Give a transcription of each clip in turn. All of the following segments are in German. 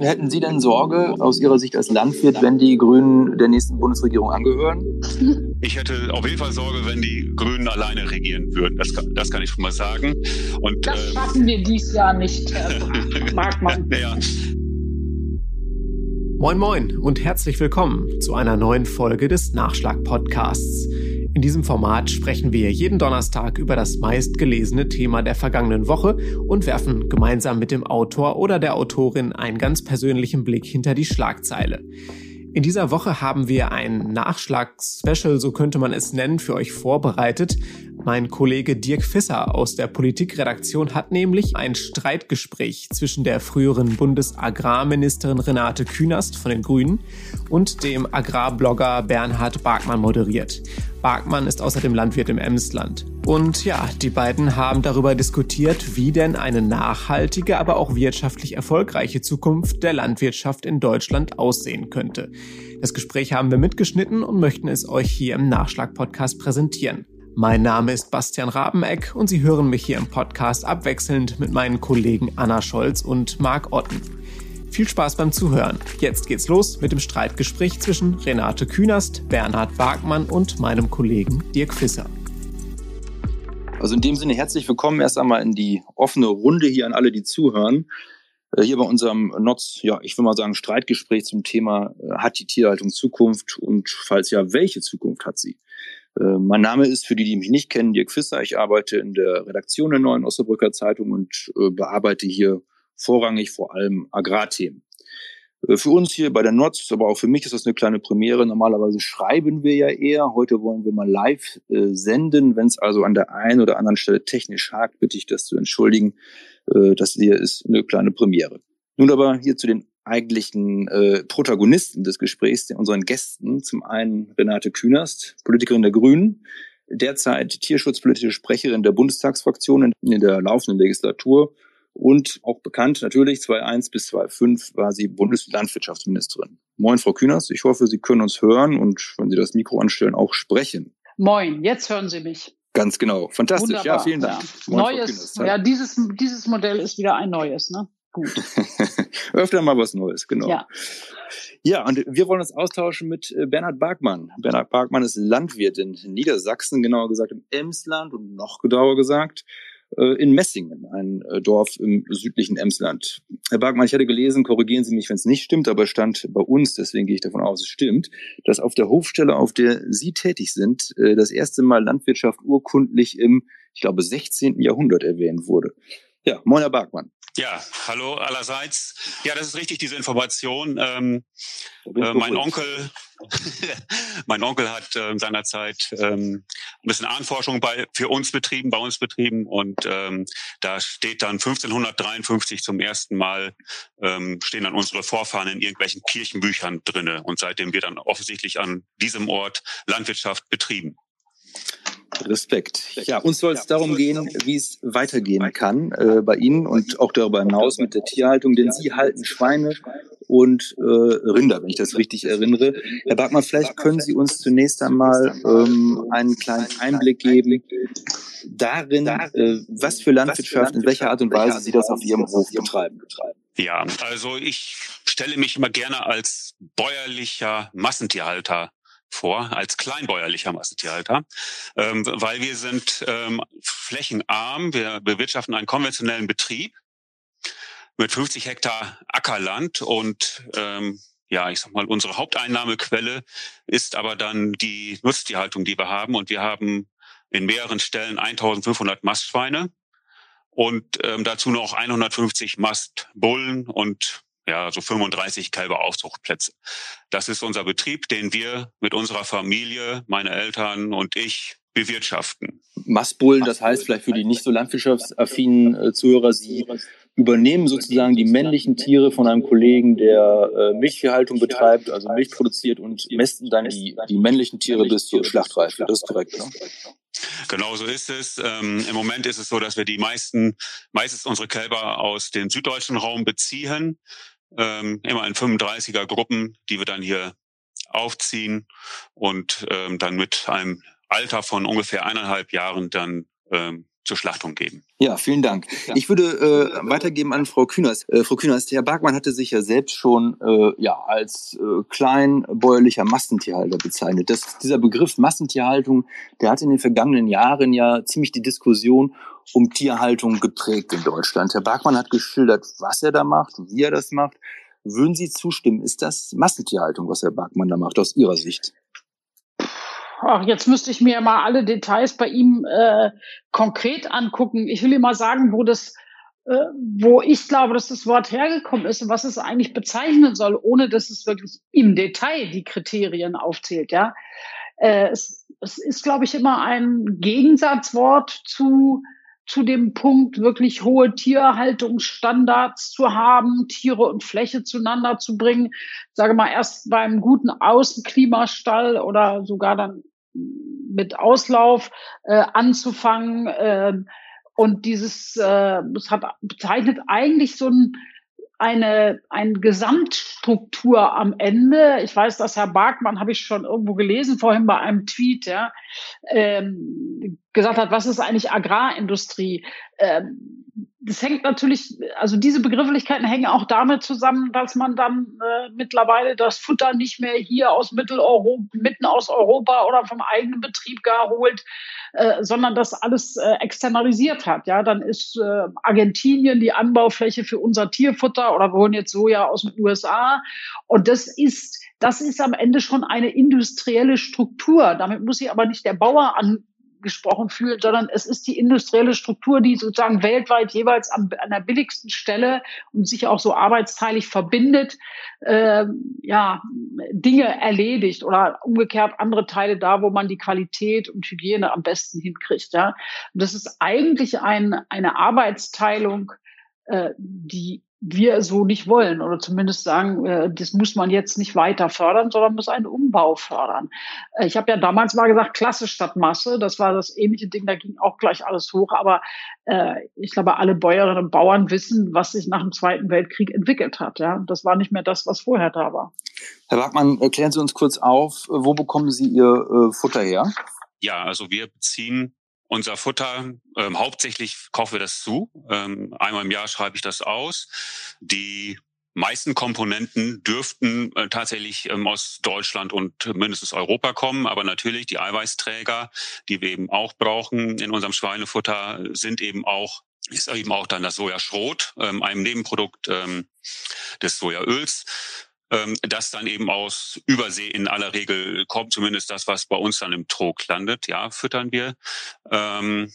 hätten Sie denn Sorge aus Ihrer Sicht als Landwirt, wenn die Grünen der nächsten Bundesregierung angehören? Ich hätte auf jeden Fall Sorge, wenn die Grünen alleine regieren würden. Das, das kann ich schon mal sagen. Und, das äh, schaffen wir dies Jahr nicht, Herr Markmann. ja. Moin Moin und herzlich willkommen zu einer neuen Folge des Nachschlag-Podcasts. In diesem Format sprechen wir jeden Donnerstag über das meistgelesene Thema der vergangenen Woche und werfen gemeinsam mit dem Autor oder der Autorin einen ganz persönlichen Blick hinter die Schlagzeile. In dieser Woche haben wir ein Nachschlag-Special, so könnte man es nennen, für euch vorbereitet. Mein Kollege Dirk Fisser aus der Politikredaktion hat nämlich ein Streitgespräch zwischen der früheren Bundesagrarministerin Renate Künast von den Grünen und dem Agrarblogger Bernhard Barkmann moderiert. Barkmann ist außerdem Landwirt im Emsland. Und ja, die beiden haben darüber diskutiert, wie denn eine nachhaltige, aber auch wirtschaftlich erfolgreiche Zukunft der Landwirtschaft in Deutschland aussehen könnte. Das Gespräch haben wir mitgeschnitten und möchten es euch hier im Nachschlag-Podcast präsentieren. Mein Name ist Bastian Rabeneck und Sie hören mich hier im Podcast abwechselnd mit meinen Kollegen Anna Scholz und Marc Otten. Viel Spaß beim Zuhören. Jetzt geht's los mit dem Streitgespräch zwischen Renate Künast, Bernhard Wagmann und meinem Kollegen Dirk Fisser. Also in dem Sinne herzlich willkommen erst einmal in die offene Runde hier an alle, die zuhören. Äh, hier bei unserem NOTS, ja, ich will mal sagen, Streitgespräch zum Thema, äh, hat die Tierhaltung Zukunft und falls ja, welche Zukunft hat sie? Äh, mein Name ist, für die, die mich nicht kennen, Dirk Fisser. Ich arbeite in der Redaktion der Neuen Osnabrücker Zeitung und bearbeite hier vorrangig vor allem Agrarthemen. Äh, für uns hier bei der NOTS, aber auch für mich ist das eine kleine Premiere. Normalerweise schreiben wir ja eher. Heute wollen wir mal live äh, senden. Wenn es also an der einen oder anderen Stelle technisch hakt, bitte ich das zu entschuldigen. Äh, das hier ist eine kleine Premiere. Nun aber hier zu den eigentlichen äh, Protagonisten des Gesprächs, unseren Gästen. Zum einen Renate Künast, Politikerin der Grünen, derzeit tierschutzpolitische Sprecherin der Bundestagsfraktion in der laufenden Legislatur und auch bekannt natürlich 2001 bis 2005 war sie Bundeslandwirtschaftsministerin. Moin, Frau Künast. Ich hoffe, Sie können uns hören und wenn Sie das Mikro anstellen, auch sprechen. Moin, jetzt hören Sie mich. Ganz genau. Fantastisch. Wunderbar. Ja, vielen Dank. Ja. Moin, neues, ja, dieses, dieses Modell ist wieder ein neues, ne? gut. Öfter mal was Neues, genau. Ja. Ja, und wir wollen uns austauschen mit äh, Bernhard Barkmann. Bernhard Barkmann ist Landwirt in Niedersachsen, genauer gesagt im Emsland und noch genauer gesagt in Messingen, ein äh, Dorf im südlichen Emsland. Herr Barkmann, ich hatte gelesen, korrigieren Sie mich, wenn es nicht stimmt, aber stand bei uns, deswegen gehe ich davon aus, es stimmt, dass auf der Hofstelle, auf der Sie tätig sind, das erste Mal Landwirtschaft urkundlich im, ich glaube, 16. Jahrhundert erwähnt wurde. Ja, moin Herr Barkmann. Ja, hallo allerseits. Ja, das ist richtig, diese Information. Ähm, äh, mein Onkel, mein Onkel hat äh, seinerzeit ähm, ein bisschen Ahnforschung bei, für uns betrieben, bei uns betrieben und ähm, da steht dann 1553 zum ersten Mal ähm, stehen dann unsere Vorfahren in irgendwelchen Kirchenbüchern drinne und seitdem wird dann offensichtlich an diesem Ort Landwirtschaft betrieben. Respekt. Ja, uns soll es darum gehen, wie es weitergehen kann äh, bei Ihnen und auch darüber hinaus mit der Tierhaltung, denn Sie halten Schweine und äh, Rinder, wenn ich das richtig erinnere. Herr Barkmann, vielleicht können Sie uns zunächst einmal ähm, einen kleinen Einblick geben darin, äh, was für Landwirtschaft, in welcher Art und Weise Sie das auf Ihrem Hof betreiben. Ja, also ich stelle mich immer gerne als bäuerlicher Massentierhalter vor als kleinbäuerlicher Massentierhalter, ähm, weil wir sind ähm, flächenarm. Wir bewirtschaften einen konventionellen Betrieb mit 50 Hektar Ackerland und ähm, ja, ich sag mal, unsere Haupteinnahmequelle ist aber dann die Nutztierhaltung, die wir haben. Und wir haben in mehreren Stellen 1500 Mastschweine und ähm, dazu noch 150 Mastbullen und ja, so 35 Kälberaufzuchtplätze. Das ist unser Betrieb, den wir mit unserer Familie, meine Eltern und ich bewirtschaften. Mastbullen, das heißt vielleicht für die nicht so landwirtschaftsaffinen äh, Zuhörer, Sie übernehmen sozusagen die männlichen Tiere von einem Kollegen, der äh, Milchviehhaltung betreibt, also Milch produziert und mästen dann die, die männlichen Tiere bis zur Schlachtreife. Das ist korrekt, ne? Genau so ist es. Ähm, Im Moment ist es so, dass wir die meisten, meistens unsere Kälber aus dem süddeutschen Raum beziehen ähm, immer in 35er Gruppen, die wir dann hier aufziehen und ähm, dann mit einem Alter von ungefähr eineinhalb Jahren dann ähm, zur Schlachtung geben. Ja, vielen Dank. Ja. Ich würde äh, weitergeben an Frau Künast. Äh, Frau Künast, Herr Bergmann hatte sich ja selbst schon äh, ja, als äh, kleinbäuerlicher Massentierhalter bezeichnet. Das, dieser Begriff Massentierhaltung, der hat in den vergangenen Jahren ja ziemlich die Diskussion um Tierhaltung geprägt in Deutschland. Herr Bergmann hat geschildert, was er da macht, wie er das macht. Würden Sie zustimmen? Ist das Massentierhaltung, was Herr Bergmann da macht, aus Ihrer Sicht? ach, jetzt müsste ich mir mal alle Details bei ihm äh, konkret angucken. Ich will ihm mal sagen, wo das, äh, wo ich glaube, dass das Wort hergekommen ist und was es eigentlich bezeichnen soll, ohne dass es wirklich im Detail die Kriterien aufzählt. Ja, äh, es, es ist, glaube ich, immer ein Gegensatzwort zu zu dem Punkt, wirklich hohe Tierhaltungsstandards zu haben, Tiere und Fläche zueinander zu bringen. Sage mal, erst beim guten Außenklimastall oder sogar dann mit Auslauf äh, anzufangen. Äh, und dieses, äh, das hat bezeichnet eigentlich so ein eine, eine Gesamtstruktur am Ende. Ich weiß, dass Herr Barkmann, habe ich schon irgendwo gelesen, vorhin bei einem Tweet, ja, ähm, gesagt hat, was ist eigentlich Agrarindustrie? Ähm, das hängt natürlich, also diese Begrifflichkeiten hängen auch damit zusammen, dass man dann äh, mittlerweile das Futter nicht mehr hier aus Mitteleuropa, mitten aus Europa oder vom eigenen Betrieb gar holt, äh, sondern das alles äh, externalisiert hat. Ja, dann ist äh, Argentinien die Anbaufläche für unser Tierfutter oder wir holen jetzt Soja aus den USA. Und das ist das ist am Ende schon eine industrielle Struktur. Damit muss sich aber nicht der Bauer an, gesprochen fühlt, sondern es ist die industrielle Struktur, die sozusagen weltweit jeweils an, an der billigsten Stelle und sich auch so arbeitsteilig verbindet, äh, ja, Dinge erledigt oder umgekehrt andere Teile da, wo man die Qualität und Hygiene am besten hinkriegt. Ja. Und das ist eigentlich ein, eine Arbeitsteilung, äh, die wir so nicht wollen oder zumindest sagen, äh, das muss man jetzt nicht weiter fördern, sondern muss einen Umbau fördern. Äh, ich habe ja damals mal gesagt, Klasse statt Masse, das war das ähnliche Ding, da ging auch gleich alles hoch, aber äh, ich glaube, alle Bäuerinnen und Bauern wissen, was sich nach dem Zweiten Weltkrieg entwickelt hat. Ja, Das war nicht mehr das, was vorher da war. Herr Wagmann, erklären Sie uns kurz auf, wo bekommen Sie Ihr Futter her? Ja, also wir beziehen unser Futter, ähm, hauptsächlich kaufen wir das zu. Ähm, einmal im Jahr schreibe ich das aus. Die meisten Komponenten dürften äh, tatsächlich ähm, aus Deutschland und mindestens Europa kommen, aber natürlich die Eiweißträger, die wir eben auch brauchen in unserem Schweinefutter, sind eben auch ist eben auch dann das Sojaschrot, ähm, einem Nebenprodukt ähm, des Sojaöls ähm, das dann eben aus Übersee in aller Regel kommt, zumindest das, was bei uns dann im Trog landet, ja, füttern wir. Ähm,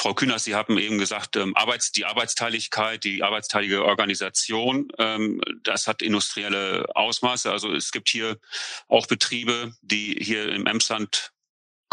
Frau Kühners, Sie haben eben gesagt, ähm, Arbeits-, die Arbeitsteiligkeit, die arbeitsteilige Organisation, ähm, das hat industrielle Ausmaße. Also es gibt hier auch Betriebe, die hier im Emsland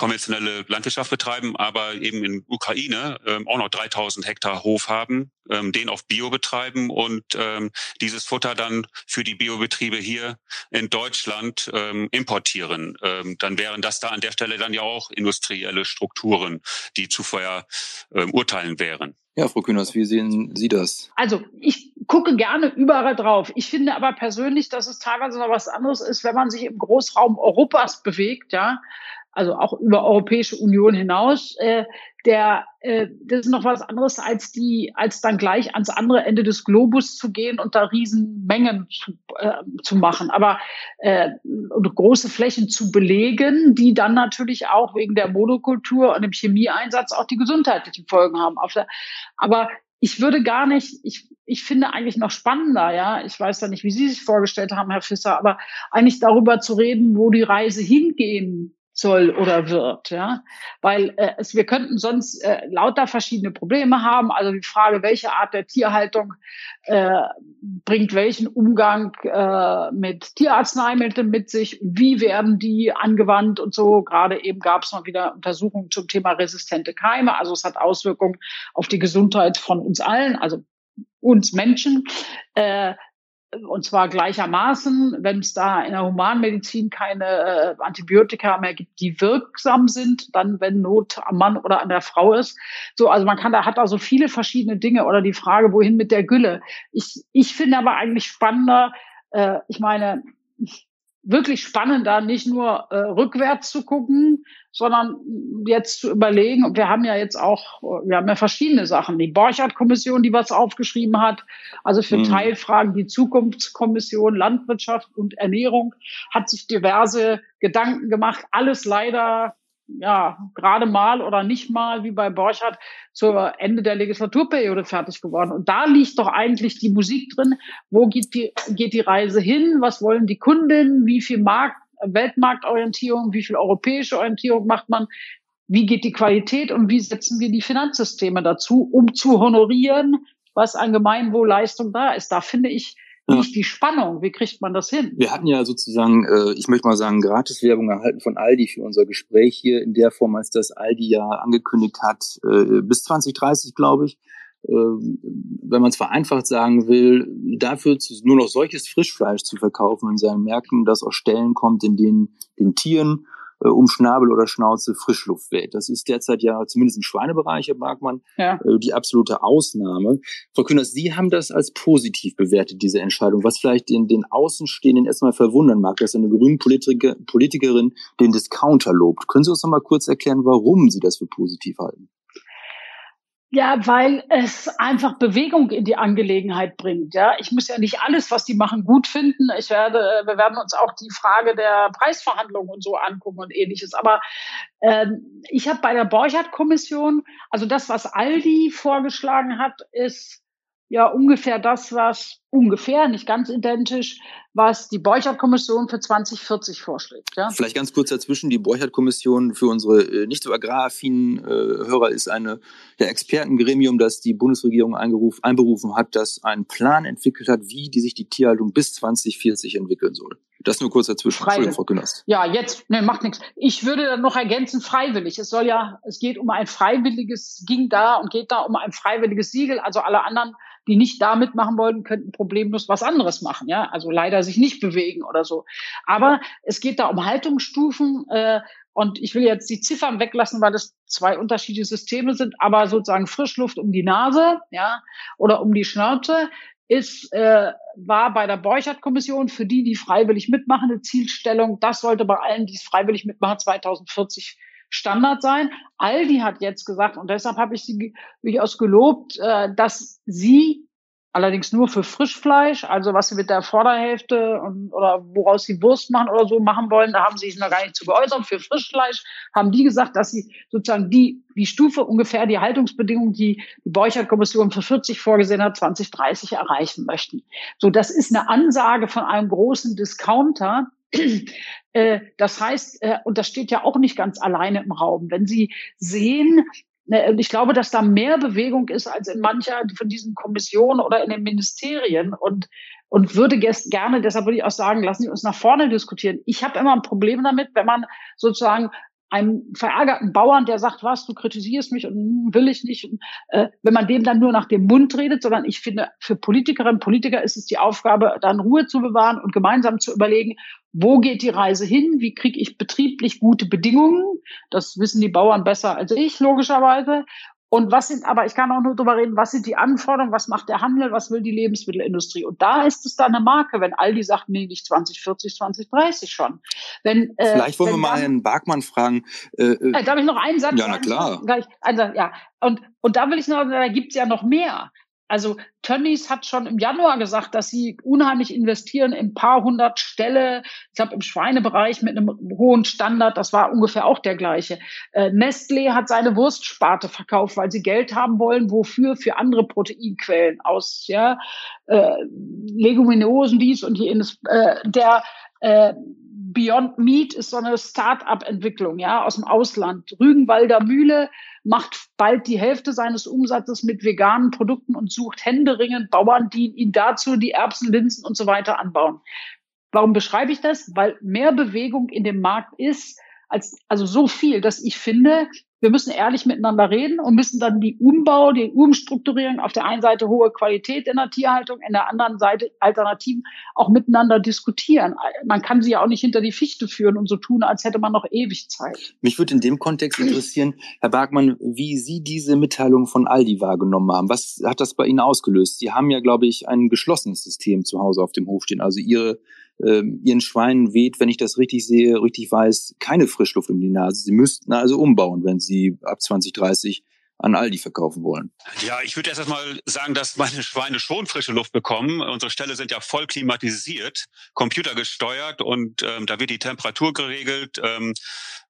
konventionelle Landwirtschaft betreiben, aber eben in Ukraine ähm, auch noch 3000 Hektar Hof haben, ähm, den auf Bio betreiben und ähm, dieses Futter dann für die Biobetriebe hier in Deutschland ähm, importieren. Ähm, dann wären das da an der Stelle dann ja auch industrielle Strukturen, die zuvor ähm, urteilen wären. Ja, Frau Kühners, wie sehen Sie das? Also ich gucke gerne überall drauf. Ich finde aber persönlich, dass es teilweise noch was anderes ist, wenn man sich im Großraum Europas bewegt, ja, also auch über Europäische Union hinaus, äh, der äh, das ist noch was anderes als die, als dann gleich ans andere Ende des Globus zu gehen und da Riesenmengen zu, äh, zu machen, aber äh, große Flächen zu belegen, die dann natürlich auch wegen der Monokultur und dem Chemieeinsatz auch die gesundheitlichen Folgen haben. Aber ich würde gar nicht, ich, ich finde eigentlich noch spannender, ja. Ich weiß ja nicht, wie Sie sich vorgestellt haben, Herr Fisser, aber eigentlich darüber zu reden, wo die Reise hingehen soll oder wird, ja, weil äh, es, wir könnten sonst äh, lauter verschiedene Probleme haben. Also die Frage, welche Art der Tierhaltung äh, bringt welchen Umgang äh, mit Tierarzneimitteln mit sich, wie werden die angewandt und so. Gerade eben gab es noch wieder Untersuchungen zum Thema resistente Keime. Also es hat Auswirkungen auf die Gesundheit von uns allen, also uns Menschen. Äh, und zwar gleichermaßen, wenn es da in der Humanmedizin keine äh, Antibiotika mehr gibt, die wirksam sind, dann wenn Not am Mann oder an der Frau ist. So, also man kann da hat da so viele verschiedene Dinge oder die Frage, wohin mit der Gülle. Ich ich finde aber eigentlich spannender. Äh, ich meine, wirklich spannend, da nicht nur äh, rückwärts zu gucken, sondern jetzt zu überlegen, und wir haben ja jetzt auch, wir haben ja verschiedene Sachen. Die Borchardt-Kommission, die was aufgeschrieben hat, also für mhm. Teilfragen die Zukunftskommission Landwirtschaft und Ernährung, hat sich diverse Gedanken gemacht. Alles leider ja, gerade mal oder nicht mal, wie bei Borchardt, zur Ende der Legislaturperiode fertig geworden. Und da liegt doch eigentlich die Musik drin. Wo geht die, geht die Reise hin? Was wollen die Kundinnen? Wie viel Markt, Weltmarktorientierung? Wie viel europäische Orientierung macht man? Wie geht die Qualität und wie setzen wir die Finanzsysteme dazu, um zu honorieren, was an Gemeinwohlleistung da ist? Da finde ich, nicht die Spannung. Wie kriegt man das hin? Wir hatten ja sozusagen, äh, ich möchte mal sagen, Gratiswerbung erhalten von Aldi für unser Gespräch hier in der Form, als das Aldi ja angekündigt hat, äh, bis 2030, glaube ich. Äh, wenn man es vereinfacht sagen will, dafür zu, nur noch solches Frischfleisch zu verkaufen in seinen Märkten, das aus Stellen kommt, in denen den Tieren äh, um Schnabel oder Schnauze Frischluft weht. Das ist derzeit ja zumindest im Schweinebereich, Herr Bergmann, ja. äh, die absolute Ausnahme. Frau Kühners, Sie haben das als positiv bewertet, diese Entscheidung, was vielleicht den, den Außenstehenden erstmal verwundern mag, dass eine grüne Politiker, Politikerin den Discounter lobt. Können Sie uns noch mal kurz erklären, warum Sie das für positiv halten? Ja, weil es einfach Bewegung in die Angelegenheit bringt. Ja, ich muss ja nicht alles, was die machen, gut finden. Ich werde, wir werden uns auch die Frage der Preisverhandlungen und so angucken und ähnliches. Aber ähm, ich habe bei der Borchardt-Kommission, also das, was Aldi vorgeschlagen hat, ist ja ungefähr das, was ungefähr, nicht ganz identisch, was die Borchardt-Kommission für 2040 vorschlägt. Ja? Vielleicht ganz kurz dazwischen, die Borchardt-Kommission für unsere äh, nicht so agraraffinen äh, Hörer ist eine der Expertengremium, das die Bundesregierung einberufen hat, das einen Plan entwickelt hat, wie die sich die Tierhaltung bis 2040 entwickeln soll. Das nur kurz dazwischen, Entschuldigung, Frau Künast. Ja, jetzt, ne, macht nichts. Ich würde noch ergänzen, freiwillig. Es soll ja, es geht um ein freiwilliges, ging da und geht da um ein freiwilliges Siegel. Also alle anderen, die nicht da mitmachen wollten, könnten problemlos was anderes machen. Ja, also leider sich nicht bewegen oder so. Aber es geht da um Haltungsstufen. Äh, und ich will jetzt die Ziffern weglassen, weil das zwei unterschiedliche Systeme sind, aber sozusagen Frischluft um die Nase, ja, oder um die Schnauze ist, äh, war bei der Borchardt-Kommission für die, die freiwillig mitmachen, eine Zielstellung. Das sollte bei allen, die es freiwillig mitmachen, 2040 Standard sein. Aldi hat jetzt gesagt, und deshalb habe ich sie durchaus gelobt, äh, dass sie allerdings nur für Frischfleisch, also was sie mit der Vorderhälfte und, oder woraus sie Wurst machen oder so machen wollen, da haben sie sich noch gar nicht zu geäußert. Für Frischfleisch haben die gesagt, dass sie sozusagen die, die Stufe ungefähr die Haltungsbedingungen, die die Borchert-Kommission für 40 vorgesehen hat, 2030 erreichen möchten. So, das ist eine Ansage von einem großen Discounter, das heißt, äh, und das steht ja auch nicht ganz alleine im Raum, wenn Sie sehen, ne, ich glaube, dass da mehr Bewegung ist als in mancher von diesen Kommissionen oder in den Ministerien und und würde gerne, deshalb würde ich auch sagen, lassen Sie uns nach vorne diskutieren. Ich habe immer ein Problem damit, wenn man sozusagen einem verärgerten Bauern, der sagt, was, du kritisierst mich und hm, will ich nicht, äh, wenn man dem dann nur nach dem Mund redet, sondern ich finde, für Politikerinnen und Politiker ist es die Aufgabe, dann Ruhe zu bewahren und gemeinsam zu überlegen, wo geht die Reise hin, wie kriege ich betrieblich gute Bedingungen, das wissen die Bauern besser als ich, logischerweise, und was sind, aber ich kann auch nur darüber reden, was sind die Anforderungen, was macht der Handel, was will die Lebensmittelindustrie? Und da ist es dann eine Marke, wenn all die Sachen, nee, nicht 2040, 2030 schon. Wenn, äh, Vielleicht wollen wir mal Herrn Barkmann fragen. Äh, äh, äh, darf ich noch einen Satz ja, na klar. Gleich, ja. Und, und da will ich noch, da gibt's ja noch mehr. Also Tönnies hat schon im Januar gesagt, dass sie unheimlich investieren in ein paar hundert Ställe. Ich glaube, im Schweinebereich mit einem hohen Standard, das war ungefähr auch der gleiche. Äh, Nestlé hat seine Wurstsparte verkauft, weil sie Geld haben wollen. Wofür? Für andere Proteinquellen aus ja, äh, Leguminosen, dies und jenes. Äh, der äh, Beyond Meat ist so eine Start-up-Entwicklung, ja, aus dem Ausland. Rügenwalder Mühle macht bald die Hälfte seines Umsatzes mit veganen Produkten und sucht händeringend Bauern, die ihn dazu die Erbsen, Linsen und so weiter anbauen. Warum beschreibe ich das? Weil mehr Bewegung in dem Markt ist, als, also so viel, dass ich finde, wir müssen ehrlich miteinander reden und müssen dann die Umbau, die Umstrukturierung auf der einen Seite hohe Qualität in der Tierhaltung, in der anderen Seite Alternativen auch miteinander diskutieren. Man kann sie ja auch nicht hinter die Fichte führen und so tun, als hätte man noch ewig Zeit. Mich würde in dem Kontext interessieren, Herr Bergmann, wie Sie diese Mitteilung von Aldi wahrgenommen haben. Was hat das bei Ihnen ausgelöst? Sie haben ja, glaube ich, ein geschlossenes System zu Hause auf dem Hof stehen. Also Ihre ähm, ihren Schweinen weht, wenn ich das richtig sehe, richtig weiß, keine Frischluft in die Nase. Sie müssten also umbauen, wenn sie ab 2030 an Aldi verkaufen wollen. Ja, ich würde erst einmal sagen, dass meine Schweine schon frische Luft bekommen. Unsere Ställe sind ja voll klimatisiert, computergesteuert und ähm, da wird die Temperatur geregelt. Ähm,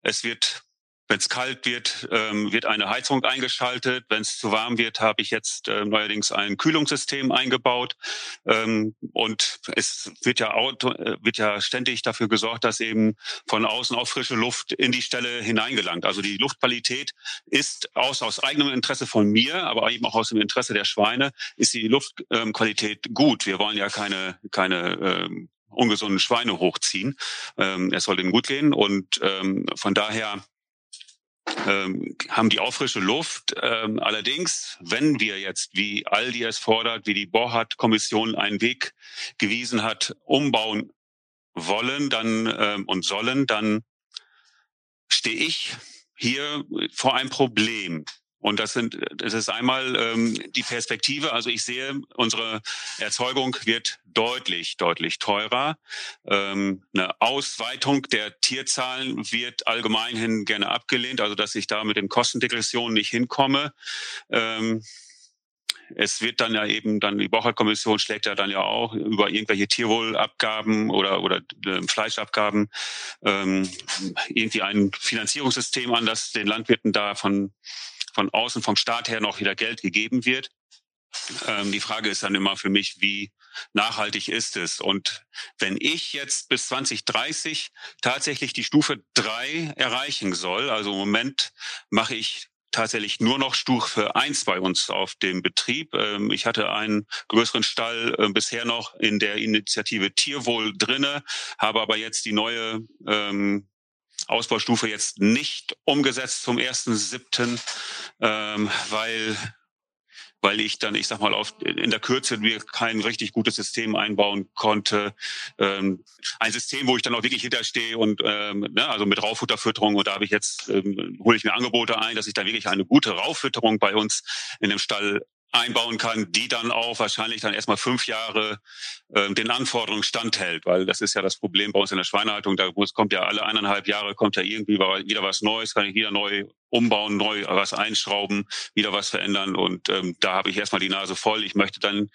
es wird wenn es kalt wird, ähm, wird eine Heizung eingeschaltet. Wenn es zu warm wird, habe ich jetzt äh, neuerdings ein Kühlungssystem eingebaut. Ähm, und es wird ja, auto, äh, wird ja ständig dafür gesorgt, dass eben von außen auch frische Luft in die Stelle hineingelangt. Also die Luftqualität ist aus, aus eigenem Interesse von mir, aber eben auch aus dem Interesse der Schweine, ist die Luftqualität ähm, gut. Wir wollen ja keine, keine ähm, ungesunden Schweine hochziehen. Ähm, es soll ihnen gut gehen und ähm, von daher ähm, haben die auch frische Luft. Ähm, allerdings, wenn wir jetzt, wie Aldi es fordert, wie die Borhardt-Kommission einen Weg gewiesen hat, umbauen wollen dann ähm, und sollen, dann stehe ich hier vor einem Problem. Und das sind, das ist einmal ähm, die Perspektive. Also ich sehe, unsere Erzeugung wird deutlich, deutlich teurer. Ähm, eine Ausweitung der Tierzahlen wird allgemeinhin gerne abgelehnt, also dass ich da mit den Kostendegressionen nicht hinkomme. Ähm, es wird dann ja eben dann die Borchardt-Kommission schlägt ja dann ja auch über irgendwelche Tierwohlabgaben oder oder äh, Fleischabgaben ähm, irgendwie ein Finanzierungssystem an, das den Landwirten da von von außen vom Staat her noch wieder Geld gegeben wird. Ähm, die Frage ist dann immer für mich, wie nachhaltig ist es? Und wenn ich jetzt bis 2030 tatsächlich die Stufe drei erreichen soll, also im Moment mache ich tatsächlich nur noch Stufe eins bei uns auf dem Betrieb. Ähm, ich hatte einen größeren Stall äh, bisher noch in der Initiative Tierwohl drinne, habe aber jetzt die neue ähm, Ausbaustufe jetzt nicht umgesetzt zum 1.7., ähm, weil weil ich dann, ich sag mal, auf, in der Kürze mir kein richtig gutes System einbauen konnte. Ähm, ein System, wo ich dann auch wirklich hinterstehe und ähm, ne, also mit Rauffutterfütterung und da habe ich jetzt, ähm, hole ich mir Angebote ein, dass ich da wirklich eine gute Rauffütterung bei uns in dem Stall einbauen kann, die dann auch wahrscheinlich dann erstmal fünf Jahre äh, den Anforderungen standhält, weil das ist ja das Problem bei uns in der Schweinehaltung. Da muss, kommt ja alle eineinhalb Jahre kommt ja irgendwie wieder was Neues, kann ich wieder neu umbauen, neu was einschrauben, wieder was verändern. Und ähm, da habe ich erstmal die Nase voll. Ich möchte dann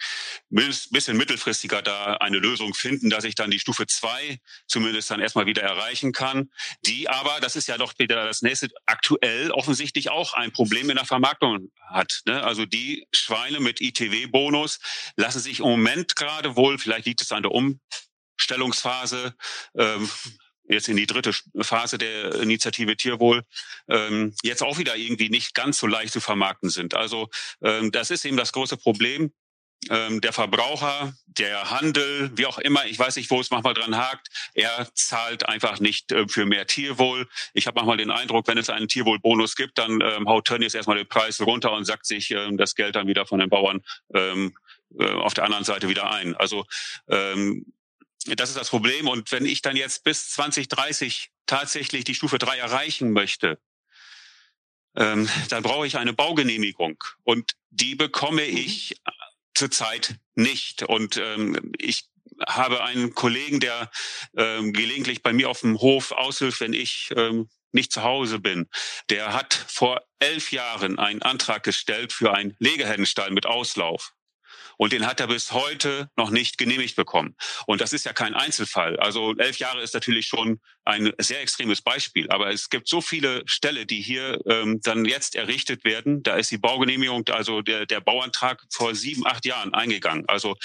bisschen mittelfristiger da eine Lösung finden, dass ich dann die Stufe zwei zumindest dann erstmal wieder erreichen kann. Die aber, das ist ja doch wieder das nächste, aktuell offensichtlich auch ein Problem in der Vermarktung hat. Ne? Also die Schweine mit ITW-Bonus lassen sich im Moment gerade wohl, vielleicht liegt es an der Umstellungsphase, ähm, jetzt in die dritte Phase der Initiative Tierwohl, ähm, jetzt auch wieder irgendwie nicht ganz so leicht zu vermarkten sind. Also ähm, das ist eben das große Problem. Ähm, der Verbraucher, der Handel, wie auch immer, ich weiß nicht, wo es manchmal dran hakt, er zahlt einfach nicht äh, für mehr Tierwohl. Ich habe manchmal den Eindruck, wenn es einen Tierwohlbonus gibt, dann ähm, haut Tönnies erstmal den Preis runter und sagt sich ähm, das Geld dann wieder von den Bauern ähm, äh, auf der anderen Seite wieder ein. Also ähm, das ist das Problem. Und wenn ich dann jetzt bis 2030 tatsächlich die Stufe 3 erreichen möchte, ähm, dann brauche ich eine Baugenehmigung. Und die bekomme mhm. ich zurzeit nicht. Und ähm, ich habe einen Kollegen, der ähm, gelegentlich bei mir auf dem Hof aushilft, wenn ich ähm, nicht zu Hause bin. Der hat vor elf Jahren einen Antrag gestellt für einen Legehennenstall mit Auslauf. Und den hat er bis heute noch nicht genehmigt bekommen. Und das ist ja kein Einzelfall. Also elf Jahre ist natürlich schon ein sehr extremes Beispiel. Aber es gibt so viele Ställe, die hier ähm, dann jetzt errichtet werden. Da ist die Baugenehmigung, also der, der Bauantrag vor sieben, acht Jahren eingegangen. Also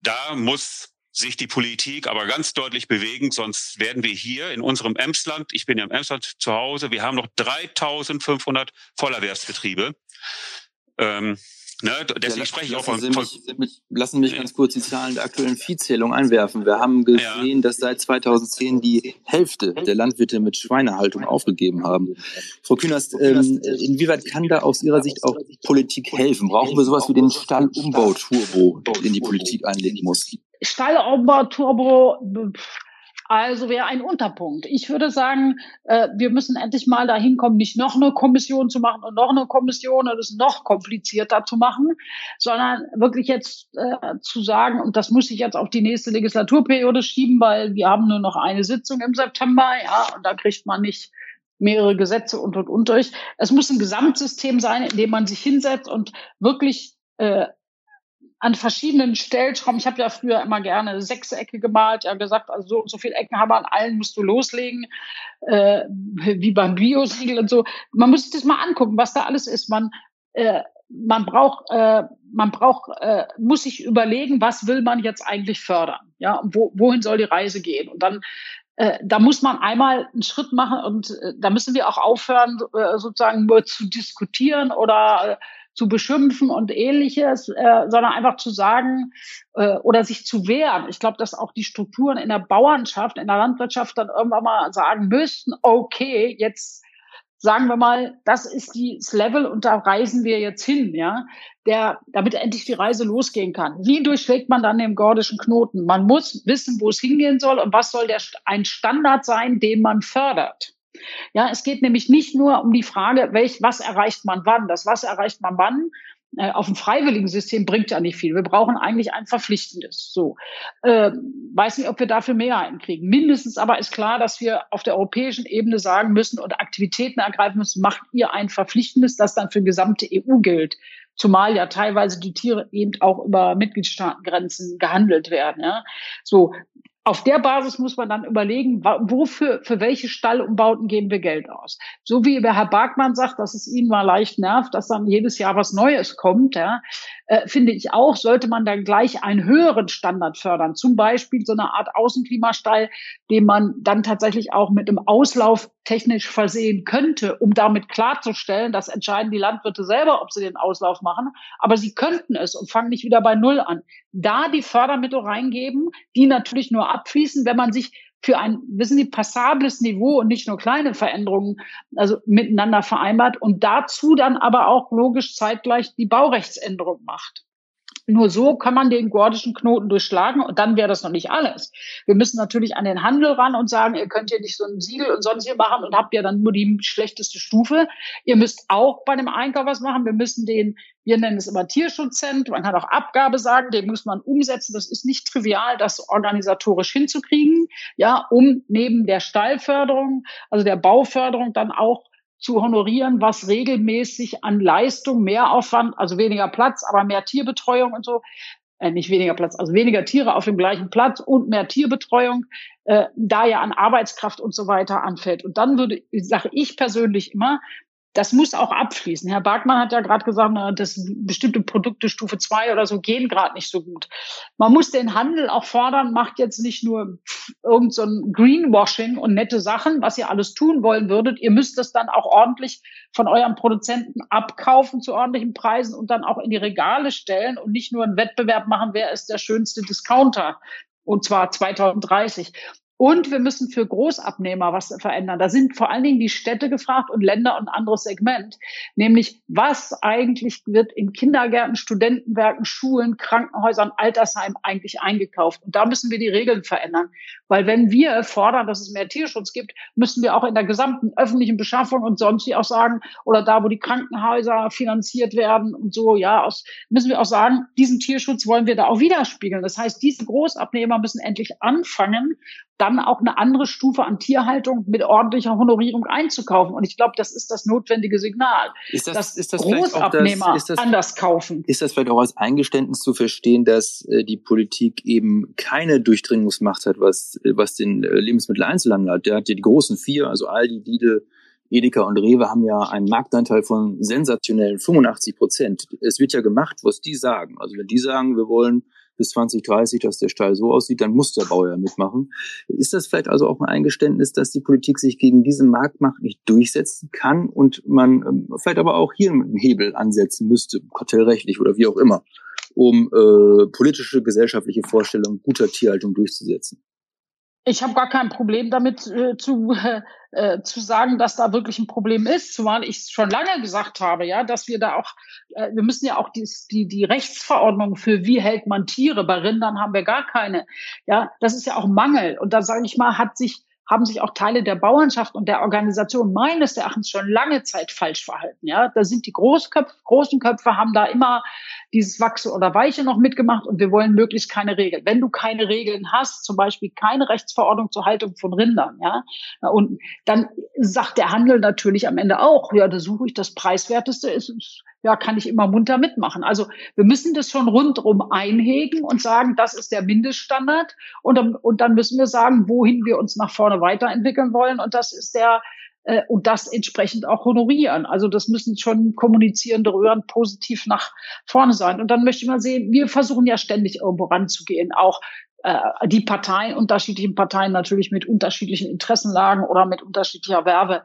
da muss sich die Politik aber ganz deutlich bewegen, sonst werden wir hier in unserem Emsland, ich bin ja im Emsland zu Hause, wir haben noch 3500 Vollerwerbsbetriebe. Ähm, Ne, deswegen ja, spreche ich auch von, Sie mich, mich, lassen mich ganz kurz die Zahlen der aktuellen Viehzählung einwerfen. Wir haben gesehen, ja. dass seit 2010 die Hälfte der Landwirte mit Schweinehaltung aufgegeben haben. Frau Künast, ähm, inwieweit kann da aus Ihrer Sicht auch Politik helfen? Brauchen wir sowas wie den Stallumbau-Turbo, den die Politik einlegen muss? Stallumbau-Turbo Also wäre ein Unterpunkt. Ich würde sagen, äh, wir müssen endlich mal dahin kommen, nicht noch eine Kommission zu machen und noch eine Kommission und es noch komplizierter zu machen, sondern wirklich jetzt äh, zu sagen, und das muss ich jetzt auf die nächste Legislaturperiode schieben, weil wir haben nur noch eine Sitzung im September, ja, und da kriegt man nicht mehrere Gesetze und und und durch. Es muss ein Gesamtsystem sein, in dem man sich hinsetzt und wirklich äh, an verschiedenen Stellschrauben. Ich habe ja früher immer gerne Sechsecke gemalt, ja gesagt, also so, so viele Ecken haben wir an allen musst du loslegen, äh, wie beim Biosiegel und so. Man muss sich das mal angucken, was da alles ist. Man äh, man braucht, äh, man braucht, äh, muss sich überlegen, was will man jetzt eigentlich fördern, ja, und wo, wohin soll die Reise gehen? Und dann äh, da muss man einmal einen Schritt machen und äh, da müssen wir auch aufhören, äh, sozusagen nur zu diskutieren oder äh, zu beschimpfen und ähnliches, äh, sondern einfach zu sagen äh, oder sich zu wehren. Ich glaube, dass auch die Strukturen in der Bauernschaft, in der Landwirtschaft dann irgendwann mal sagen müssten, okay, jetzt sagen wir mal, das ist das Level und da reisen wir jetzt hin, ja, der, damit endlich die Reise losgehen kann. Wie durchschlägt man dann den gordischen Knoten? Man muss wissen, wo es hingehen soll und was soll der, ein Standard sein, den man fördert. Ja, es geht nämlich nicht nur um die Frage, welch, was erreicht man wann. Das was erreicht man wann äh, auf dem freiwilligen System bringt ja nicht viel. Wir brauchen eigentlich ein verpflichtendes. So, äh, weiß nicht, ob wir dafür Mehrheiten kriegen. Mindestens aber ist klar, dass wir auf der europäischen Ebene sagen müssen und Aktivitäten ergreifen müssen. Macht ihr ein verpflichtendes, das dann für gesamte EU gilt? Zumal ja teilweise die Tiere eben auch über Mitgliedstaatengrenzen gehandelt werden. Ja? So, auf der Basis muss man dann überlegen, wofür, für welche Stallumbauten geben wir Geld aus. So wie der Herr Barkmann sagt, dass es ihn mal leicht nervt, dass dann jedes Jahr was Neues kommt, ja, äh, finde ich auch, sollte man dann gleich einen höheren Standard fördern. Zum Beispiel so eine Art Außenklimastall, den man dann tatsächlich auch mit einem Auslauf technisch versehen könnte, um damit klarzustellen, das entscheiden die Landwirte selber, ob sie den Auslauf machen, aber sie könnten es und fangen nicht wieder bei Null an. Da die Fördermittel reingeben, die natürlich nur abfließen, wenn man sich für ein, wissen Sie, passables Niveau und nicht nur kleine Veränderungen, also miteinander vereinbart und dazu dann aber auch logisch zeitgleich die Baurechtsänderung macht. Nur so kann man den gordischen Knoten durchschlagen und dann wäre das noch nicht alles. Wir müssen natürlich an den Handel ran und sagen, ihr könnt hier nicht so ein Siegel und sonst hier machen und habt ja dann nur die schlechteste Stufe. Ihr müsst auch bei dem Einkauf was machen. Wir müssen den, wir nennen es immer Tierschutzzentrum, man kann auch Abgabe sagen, den muss man umsetzen. Das ist nicht trivial, das organisatorisch hinzukriegen, ja, um neben der Stallförderung, also der Bauförderung dann auch zu honorieren, was regelmäßig an Leistung, mehr Aufwand, also weniger Platz, aber mehr Tierbetreuung und so, äh, nicht weniger Platz, also weniger Tiere auf dem gleichen Platz und mehr Tierbetreuung, äh, da ja an Arbeitskraft und so weiter anfällt. Und dann würde, sage ich persönlich immer, das muss auch abfließen. Herr Barkmann hat ja gerade gesagt, dass bestimmte Produkte Stufe 2 oder so gehen gerade nicht so gut. Man muss den Handel auch fordern, macht jetzt nicht nur irgend so ein Greenwashing und nette Sachen, was ihr alles tun wollen würdet. Ihr müsst das dann auch ordentlich von euren Produzenten abkaufen zu ordentlichen Preisen und dann auch in die Regale stellen und nicht nur einen Wettbewerb machen, wer ist der schönste Discounter und zwar 2030. Und wir müssen für Großabnehmer was verändern. Da sind vor allen Dingen die Städte gefragt und Länder und anderes Segment. Nämlich, was eigentlich wird in Kindergärten, Studentenwerken, Schulen, Krankenhäusern, Altersheimen eigentlich eingekauft? Und da müssen wir die Regeln verändern. Weil wenn wir fordern, dass es mehr Tierschutz gibt, müssen wir auch in der gesamten öffentlichen Beschaffung und sonst wie auch sagen, oder da, wo die Krankenhäuser finanziert werden und so, ja, aus, müssen wir auch sagen, diesen Tierschutz wollen wir da auch widerspiegeln. Das heißt, diese Großabnehmer müssen endlich anfangen, dann auch eine andere Stufe an Tierhaltung mit ordentlicher Honorierung einzukaufen. Und ich glaube, das ist das notwendige Signal, ist das, dass ist das Großabnehmer das, das, anders kaufen. Ist das vielleicht auch als Eingeständnis zu verstehen, dass äh, die Politik eben keine Durchdringungsmacht hat, was, äh, was den äh, Lebensmitteleinzelhandel hat? Der hat ja die großen vier, also Aldi, Lidl, Edeka und Rewe haben ja einen Marktanteil von sensationellen 85 Prozent. Es wird ja gemacht, was die sagen. Also wenn die sagen, wir wollen bis 2030, dass der Stall so aussieht, dann muss der Bauer mitmachen. Ist das vielleicht also auch ein Eingeständnis, dass die Politik sich gegen diese Marktmacht nicht durchsetzen kann und man ähm, vielleicht aber auch hier einen Hebel ansetzen müsste, kartellrechtlich oder wie auch immer, um äh, politische, gesellschaftliche Vorstellungen guter Tierhaltung durchzusetzen? Ich habe gar kein Problem damit äh, zu, äh, zu sagen, dass da wirklich ein Problem ist, zumal ich schon lange gesagt habe, ja, dass wir da auch, äh, wir müssen ja auch die, die, die Rechtsverordnung für wie hält man Tiere, bei Rindern haben wir gar keine. Ja, das ist ja auch Mangel. Und da sage ich mal, hat sich haben sich auch Teile der Bauernschaft und der Organisation meines Erachtens schon lange Zeit falsch verhalten. Ja, da sind die Großköpfe, großen Köpfe haben da immer dieses Wachse oder Weiche noch mitgemacht und wir wollen möglichst keine Regeln. Wenn du keine Regeln hast, zum Beispiel keine Rechtsverordnung zur Haltung von Rindern, ja, und dann sagt der Handel natürlich am Ende auch, ja, da suche ich das preiswerteste, ist, ja, kann ich immer munter mitmachen. Also wir müssen das schon rundrum einhegen und sagen, das ist der Mindeststandard und dann, und dann müssen wir sagen, wohin wir uns nach vorne weiterentwickeln wollen und das ist der äh, und das entsprechend auch honorieren. Also das müssen schon kommunizierende Röhren positiv nach vorne sein. Und dann möchte ich mal sehen, wir versuchen ja ständig irgendwo ranzugehen, auch äh, die Parteien, unterschiedlichen Parteien natürlich mit unterschiedlichen Interessenlagen oder mit unterschiedlicher Werbe.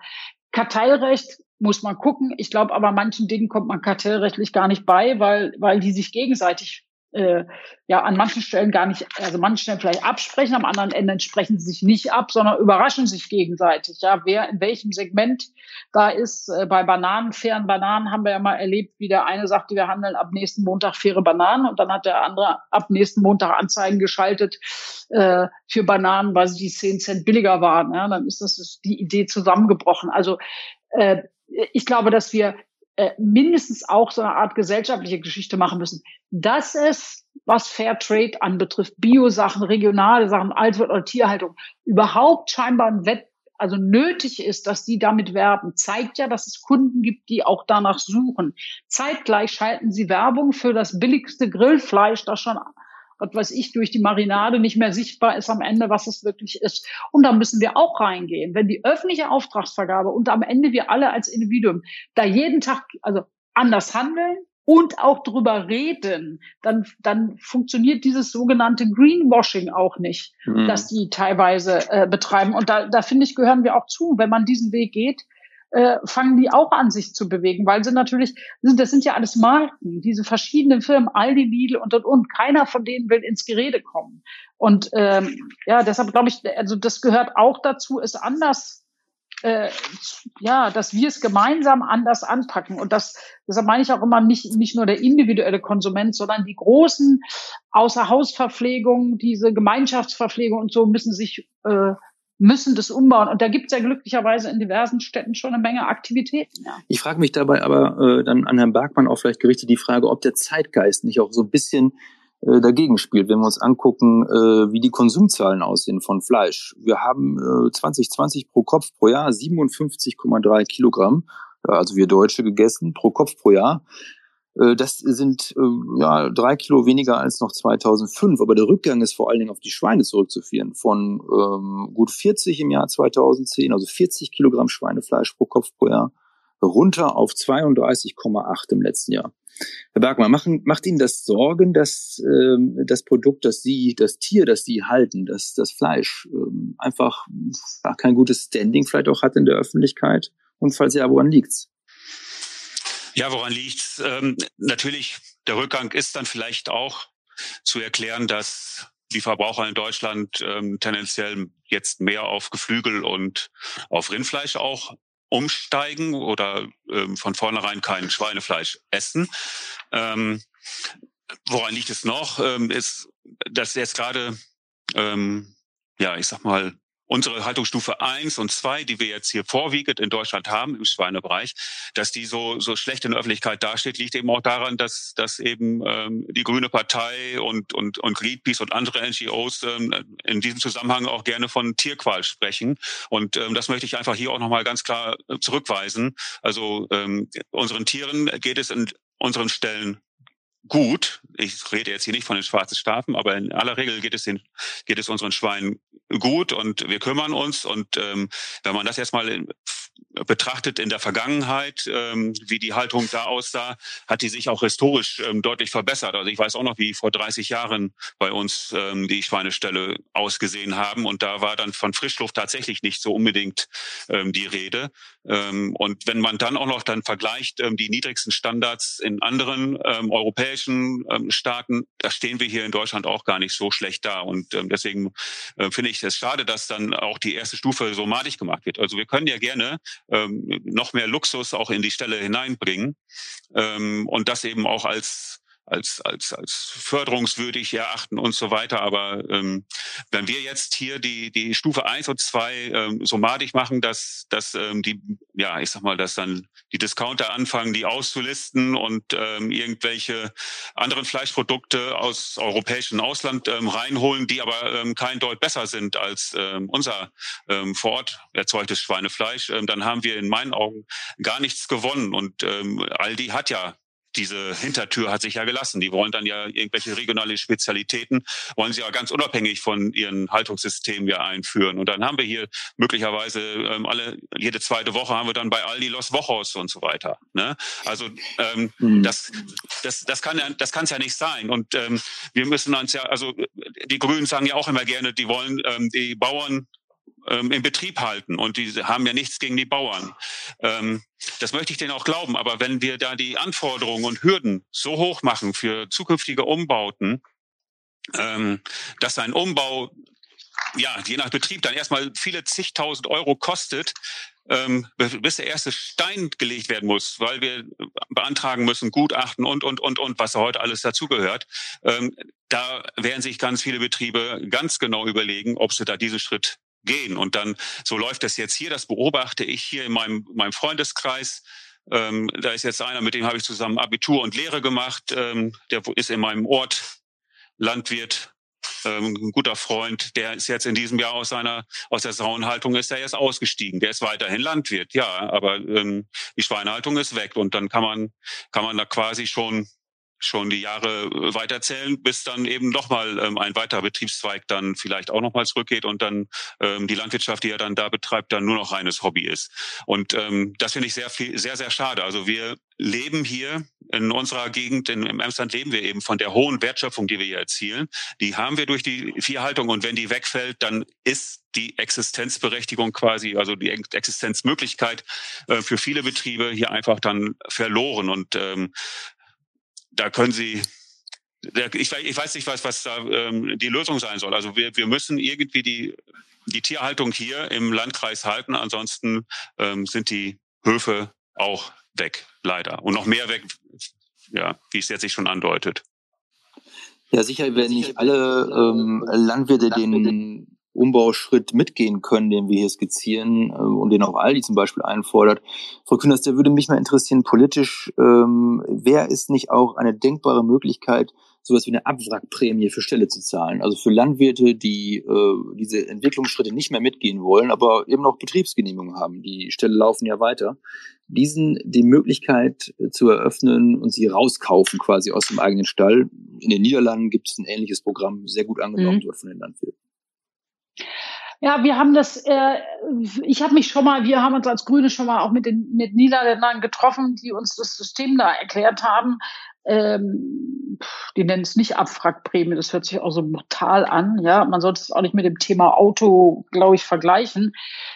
Kartellrecht muss man gucken. Ich glaube aber manchen Dingen kommt man kartellrechtlich gar nicht bei, weil, weil die sich gegenseitig äh, ja an manchen Stellen gar nicht, also manchen Stellen vielleicht absprechen, am anderen Ende sprechen sie sich nicht ab, sondern überraschen sich gegenseitig. Ja, wer in welchem Segment da ist. Äh, bei Bananen, fairen Bananen haben wir ja mal erlebt, wie der eine sagte, wir handeln ab nächsten Montag faire Bananen und dann hat der andere ab nächsten Montag Anzeigen geschaltet äh, für Bananen, weil sie die 10 Cent billiger waren. Ja, dann ist das ist die Idee zusammengebrochen. Also äh, ich glaube, dass wir äh, mindestens auch so eine Art gesellschaftliche Geschichte machen müssen. Dass es, was Fair Trade anbetrifft, Bio-Sachen, regionale Sachen, Altwirt oder Tierhaltung, überhaupt scheinbar ein Wett, also nötig ist, dass die damit werben, zeigt ja, dass es Kunden gibt, die auch danach suchen. Zeitgleich schalten sie Werbung für das billigste Grillfleisch, das schon was weiß ich, durch die Marinade nicht mehr sichtbar ist am Ende, was es wirklich ist. Und da müssen wir auch reingehen. Wenn die öffentliche Auftragsvergabe und am Ende wir alle als Individuum da jeden Tag, also anders handeln, und auch drüber reden, dann, dann funktioniert dieses sogenannte Greenwashing auch nicht, mhm. dass die teilweise äh, betreiben. Und da, da finde ich, gehören wir auch zu. Wenn man diesen Weg geht, äh, fangen die auch an, sich zu bewegen, weil sie natürlich, das sind ja alles Marken, diese verschiedenen Firmen, Aldi, Lidl und und und. Keiner von denen will ins Gerede kommen. Und ähm, ja, deshalb glaube ich, also das gehört auch dazu, es anders, äh, ja, dass wir es gemeinsam anders anpacken. Und das, deshalb meine ich auch immer nicht nicht nur der individuelle Konsument, sondern die großen Außerhausverpflegungen, diese Gemeinschaftsverpflegung und so müssen sich äh, müssen das umbauen. Und da gibt es ja glücklicherweise in diversen Städten schon eine Menge Aktivitäten. Ja. Ich frage mich dabei aber äh, dann an Herrn Bergmann auch vielleicht gerichtet die Frage, ob der Zeitgeist nicht auch so ein bisschen äh, dagegen spielt, wenn wir uns angucken, äh, wie die Konsumzahlen aussehen von Fleisch. Wir haben äh, 2020 pro Kopf pro Jahr 57,3 Kilogramm, also wir Deutsche gegessen, pro Kopf pro Jahr. Äh, das sind äh, ja drei Kilo weniger als noch 2005, aber der Rückgang ist vor allen Dingen auf die Schweine zurückzuführen. Von ähm, gut 40 im Jahr 2010, also 40 Kilogramm Schweinefleisch pro Kopf pro Jahr, runter auf 32,8 im letzten Jahr. Herr Bergmann, machen, macht Ihnen das Sorgen, dass ähm, das Produkt, das Sie, das Tier, das Sie halten, dass das Fleisch ähm, einfach kein gutes Standing vielleicht auch hat in der Öffentlichkeit? Und falls ja, woran liegt's? Ja, woran liegt ähm, Natürlich, der Rückgang ist dann vielleicht auch zu erklären, dass die Verbraucher in Deutschland ähm, tendenziell jetzt mehr auf Geflügel und auf Rindfleisch auch umsteigen oder ähm, von vornherein kein Schweinefleisch essen. Ähm, woran liegt es noch? Ähm, ist, dass jetzt gerade, ähm, ja, ich sag mal, unsere Haltungsstufe eins und zwei, die wir jetzt hier vorwiegend in Deutschland haben im Schweinebereich, dass die so, so schlecht in der Öffentlichkeit dasteht, liegt eben auch daran, dass, dass eben ähm, die Grüne Partei und, und, und Greenpeace und andere NGOs ähm, in diesem Zusammenhang auch gerne von Tierqual sprechen. Und ähm, das möchte ich einfach hier auch nochmal ganz klar äh, zurückweisen. Also ähm, unseren Tieren geht es in unseren Stellen gut. Ich rede jetzt hier nicht von den schwarzen Schafen, aber in aller Regel geht es den, geht es unseren Schweinen gut und wir kümmern uns. Und ähm, wenn man das jetzt mal in, betrachtet in der Vergangenheit, ähm, wie die Haltung da aussah, hat die sich auch historisch ähm, deutlich verbessert. Also ich weiß auch noch, wie vor 30 Jahren bei uns ähm, die Schweineställe ausgesehen haben und da war dann von Frischluft tatsächlich nicht so unbedingt ähm, die Rede. Ähm, und wenn man dann auch noch dann vergleicht ähm, die niedrigsten Standards in anderen ähm, europäischen Staaten, da stehen wir hier in Deutschland auch gar nicht so schlecht da. Und deswegen äh, finde ich es schade, dass dann auch die erste Stufe so madig gemacht wird. Also wir können ja gerne noch mehr Luxus auch in die Stelle hineinbringen und das eben auch als als, als, als förderungswürdig erachten und so weiter. Aber ähm, wenn wir jetzt hier die, die Stufe eins und zwei ähm, so madig machen, dass, dass ähm, die, ja, ich sag mal, dass dann die Discounter anfangen, die auszulisten und ähm, irgendwelche anderen Fleischprodukte aus europäischen Ausland ähm, reinholen, die aber ähm, kein Deut besser sind als ähm, unser ähm, vor Ort erzeugtes Schweinefleisch, ähm, dann haben wir in meinen Augen gar nichts gewonnen. Und ähm, Aldi hat ja diese Hintertür hat sich ja gelassen. Die wollen dann ja irgendwelche regionale Spezialitäten, wollen sie ja ganz unabhängig von ihren Haltungssystemen ja einführen. Und dann haben wir hier möglicherweise ähm, alle, jede zweite Woche haben wir dann bei Aldi Los Wochos und so weiter. Ne? Also ähm, mhm. das, das, das kann ja, das kann es ja nicht sein. Und ähm, wir müssen uns ja, also die Grünen sagen ja auch immer gerne, die wollen ähm, die Bauern ähm, im Betrieb halten und die haben ja nichts gegen die Bauern. Ähm, das möchte ich denen auch glauben. Aber wenn wir da die Anforderungen und Hürden so hoch machen für zukünftige Umbauten, ähm, dass ein Umbau ja, je nach Betrieb dann erstmal viele zigtausend Euro kostet, ähm, bis der erste Stein gelegt werden muss, weil wir beantragen müssen, Gutachten und, und, und, und, was heute alles dazugehört. Ähm, da werden sich ganz viele Betriebe ganz genau überlegen, ob sie da diesen Schritt gehen. Und dann, so läuft das jetzt hier, das beobachte ich hier in meinem, meinem Freundeskreis. Ähm, da ist jetzt einer, mit dem habe ich zusammen Abitur und Lehre gemacht. Ähm, der ist in meinem Ort Landwirt, ähm, ein guter Freund. Der ist jetzt in diesem Jahr aus seiner aus der Sauenhaltung ist er jetzt ausgestiegen. Der ist weiterhin Landwirt, ja, aber ähm, die Schweinehaltung ist weg und dann kann man kann man da quasi schon schon die Jahre äh, weiterzählen, bis dann eben nochmal ähm, ein weiterer Betriebszweig dann vielleicht auch nochmal zurückgeht und dann ähm, die Landwirtschaft, die er dann da betreibt, dann nur noch reines Hobby ist. Und ähm, das finde ich sehr viel, sehr, sehr schade. Also wir leben hier in unserer Gegend, in, im Emsland leben wir eben von der hohen Wertschöpfung, die wir hier erzielen. Die haben wir durch die Viehhaltung und wenn die wegfällt, dann ist die Existenzberechtigung quasi, also die Existenzmöglichkeit äh, für viele Betriebe hier einfach dann verloren. Und ähm, da können Sie ich, ich weiß nicht, was, was da ähm, die Lösung sein soll. Also wir, wir müssen irgendwie die, die Tierhaltung hier im Landkreis halten, ansonsten ähm, sind die Höfe auch weg, leider. Und noch mehr weg, ja, wie es jetzt sich schon andeutet. Ja, sicher werden nicht alle ähm, Landwirte den Umbauschritt mitgehen können, den wir hier skizzieren äh, und den auch Aldi zum Beispiel einfordert. Frau Kühners, der würde mich mal interessieren, politisch, ähm, wäre es nicht auch eine denkbare Möglichkeit, sowas wie eine Abwrackprämie für Ställe zu zahlen? Also für Landwirte, die äh, diese Entwicklungsschritte nicht mehr mitgehen wollen, aber eben noch Betriebsgenehmigungen haben. Die Ställe laufen ja weiter. Diesen die Möglichkeit zu eröffnen und sie rauskaufen quasi aus dem eigenen Stall. In den Niederlanden gibt es ein ähnliches Programm, sehr gut angenommen mhm. wird von den Landwirten. Ja, wir haben das, äh, ich habe mich schon mal, wir haben uns als Grüne schon mal auch mit den mit Niederländern getroffen, die uns das System da erklärt haben. Ähm, die nennen es nicht Abwrackprämie, das hört sich auch so brutal an. Ja, man sollte es auch nicht mit dem Thema Auto, glaube ich, vergleichen.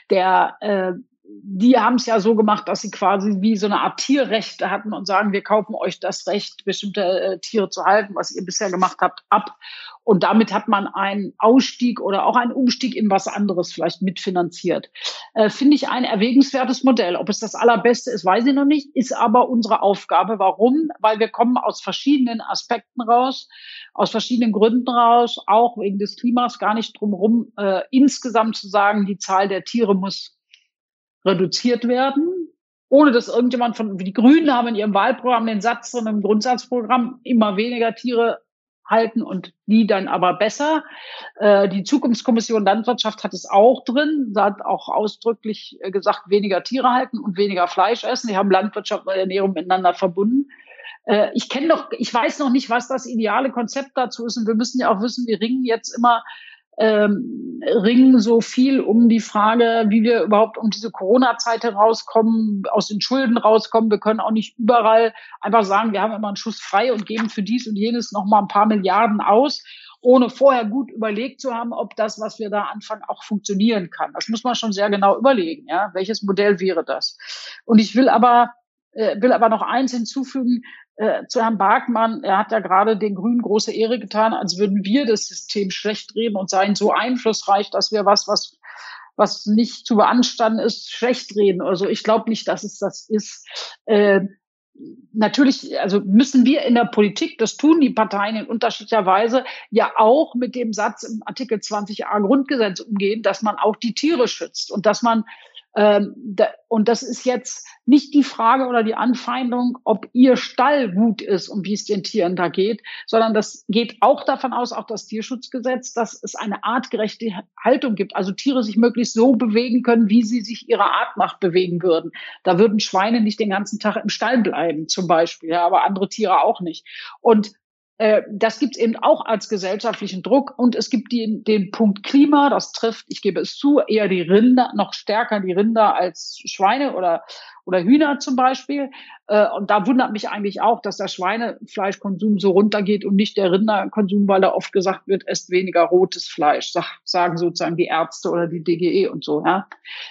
Der äh, die haben es ja so gemacht, dass sie quasi wie so eine Art Tierrechte hatten und sagen, wir kaufen euch das Recht, bestimmte äh, Tiere zu halten, was ihr bisher gemacht habt, ab. Und damit hat man einen Ausstieg oder auch einen Umstieg in was anderes vielleicht mitfinanziert. Äh, Finde ich ein erwägenswertes Modell. Ob es das allerbeste ist, weiß ich noch nicht, ist aber unsere Aufgabe. Warum? Weil wir kommen aus verschiedenen Aspekten raus, aus verschiedenen Gründen raus, auch wegen des Klimas, gar nicht drumherum, äh, insgesamt zu sagen, die Zahl der Tiere muss reduziert werden ohne dass irgendjemand von, wie die Grünen haben in ihrem Wahlprogramm den Satz von einem Grundsatzprogramm, immer weniger Tiere halten und die dann aber besser. Äh, die Zukunftskommission Landwirtschaft hat es auch drin. Sie hat auch ausdrücklich äh, gesagt, weniger Tiere halten und weniger Fleisch essen. Die haben Landwirtschaft und Ernährung miteinander verbunden. Äh, ich kenne doch, ich weiß noch nicht, was das ideale Konzept dazu ist. Und wir müssen ja auch wissen, wir ringen jetzt immer ähm, ringen so viel um die Frage, wie wir überhaupt um diese Corona-Zeit herauskommen, aus den Schulden rauskommen. Wir können auch nicht überall einfach sagen, wir haben immer einen Schuss frei und geben für dies und jenes noch mal ein paar Milliarden aus. ohne vorher gut überlegt zu haben, ob das, was wir da anfangen, auch funktionieren kann. Das muss man schon sehr genau überlegen. Ja, welches Modell wäre das? Und ich will aber äh, will aber noch eins hinzufügen äh, zu Herrn Barkmann. Er hat ja gerade den Grünen große Ehre getan, als würden wir das System schlecht reden und seien so einflussreich, dass wir was, was was nicht zu beanstanden ist, schlecht reden. Also ich glaube nicht, dass es das ist. Äh, natürlich, also müssen wir in der Politik, das tun die Parteien in unterschiedlicher Weise, ja auch mit dem Satz im Artikel 20a Grundgesetz umgehen, dass man auch die Tiere schützt und dass man und das ist jetzt nicht die Frage oder die Anfeindung, ob ihr Stall gut ist und wie es den Tieren da geht, sondern das geht auch davon aus, auch das Tierschutzgesetz, dass es eine artgerechte Haltung gibt. Also Tiere sich möglichst so bewegen können, wie sie sich ihrer Art nach bewegen würden. Da würden Schweine nicht den ganzen Tag im Stall bleiben, zum Beispiel, ja, aber andere Tiere auch nicht. Und das gibt es eben auch als gesellschaftlichen Druck. Und es gibt die, den Punkt Klima, das trifft, ich gebe es zu, eher die Rinder, noch stärker die Rinder als Schweine oder, oder Hühner zum Beispiel. Äh, und da wundert mich eigentlich auch, dass der Schweinefleischkonsum so runtergeht und nicht der Rinderkonsum, weil da oft gesagt wird, esst weniger rotes Fleisch, sagen sozusagen die Ärzte oder die DGE und so, ja,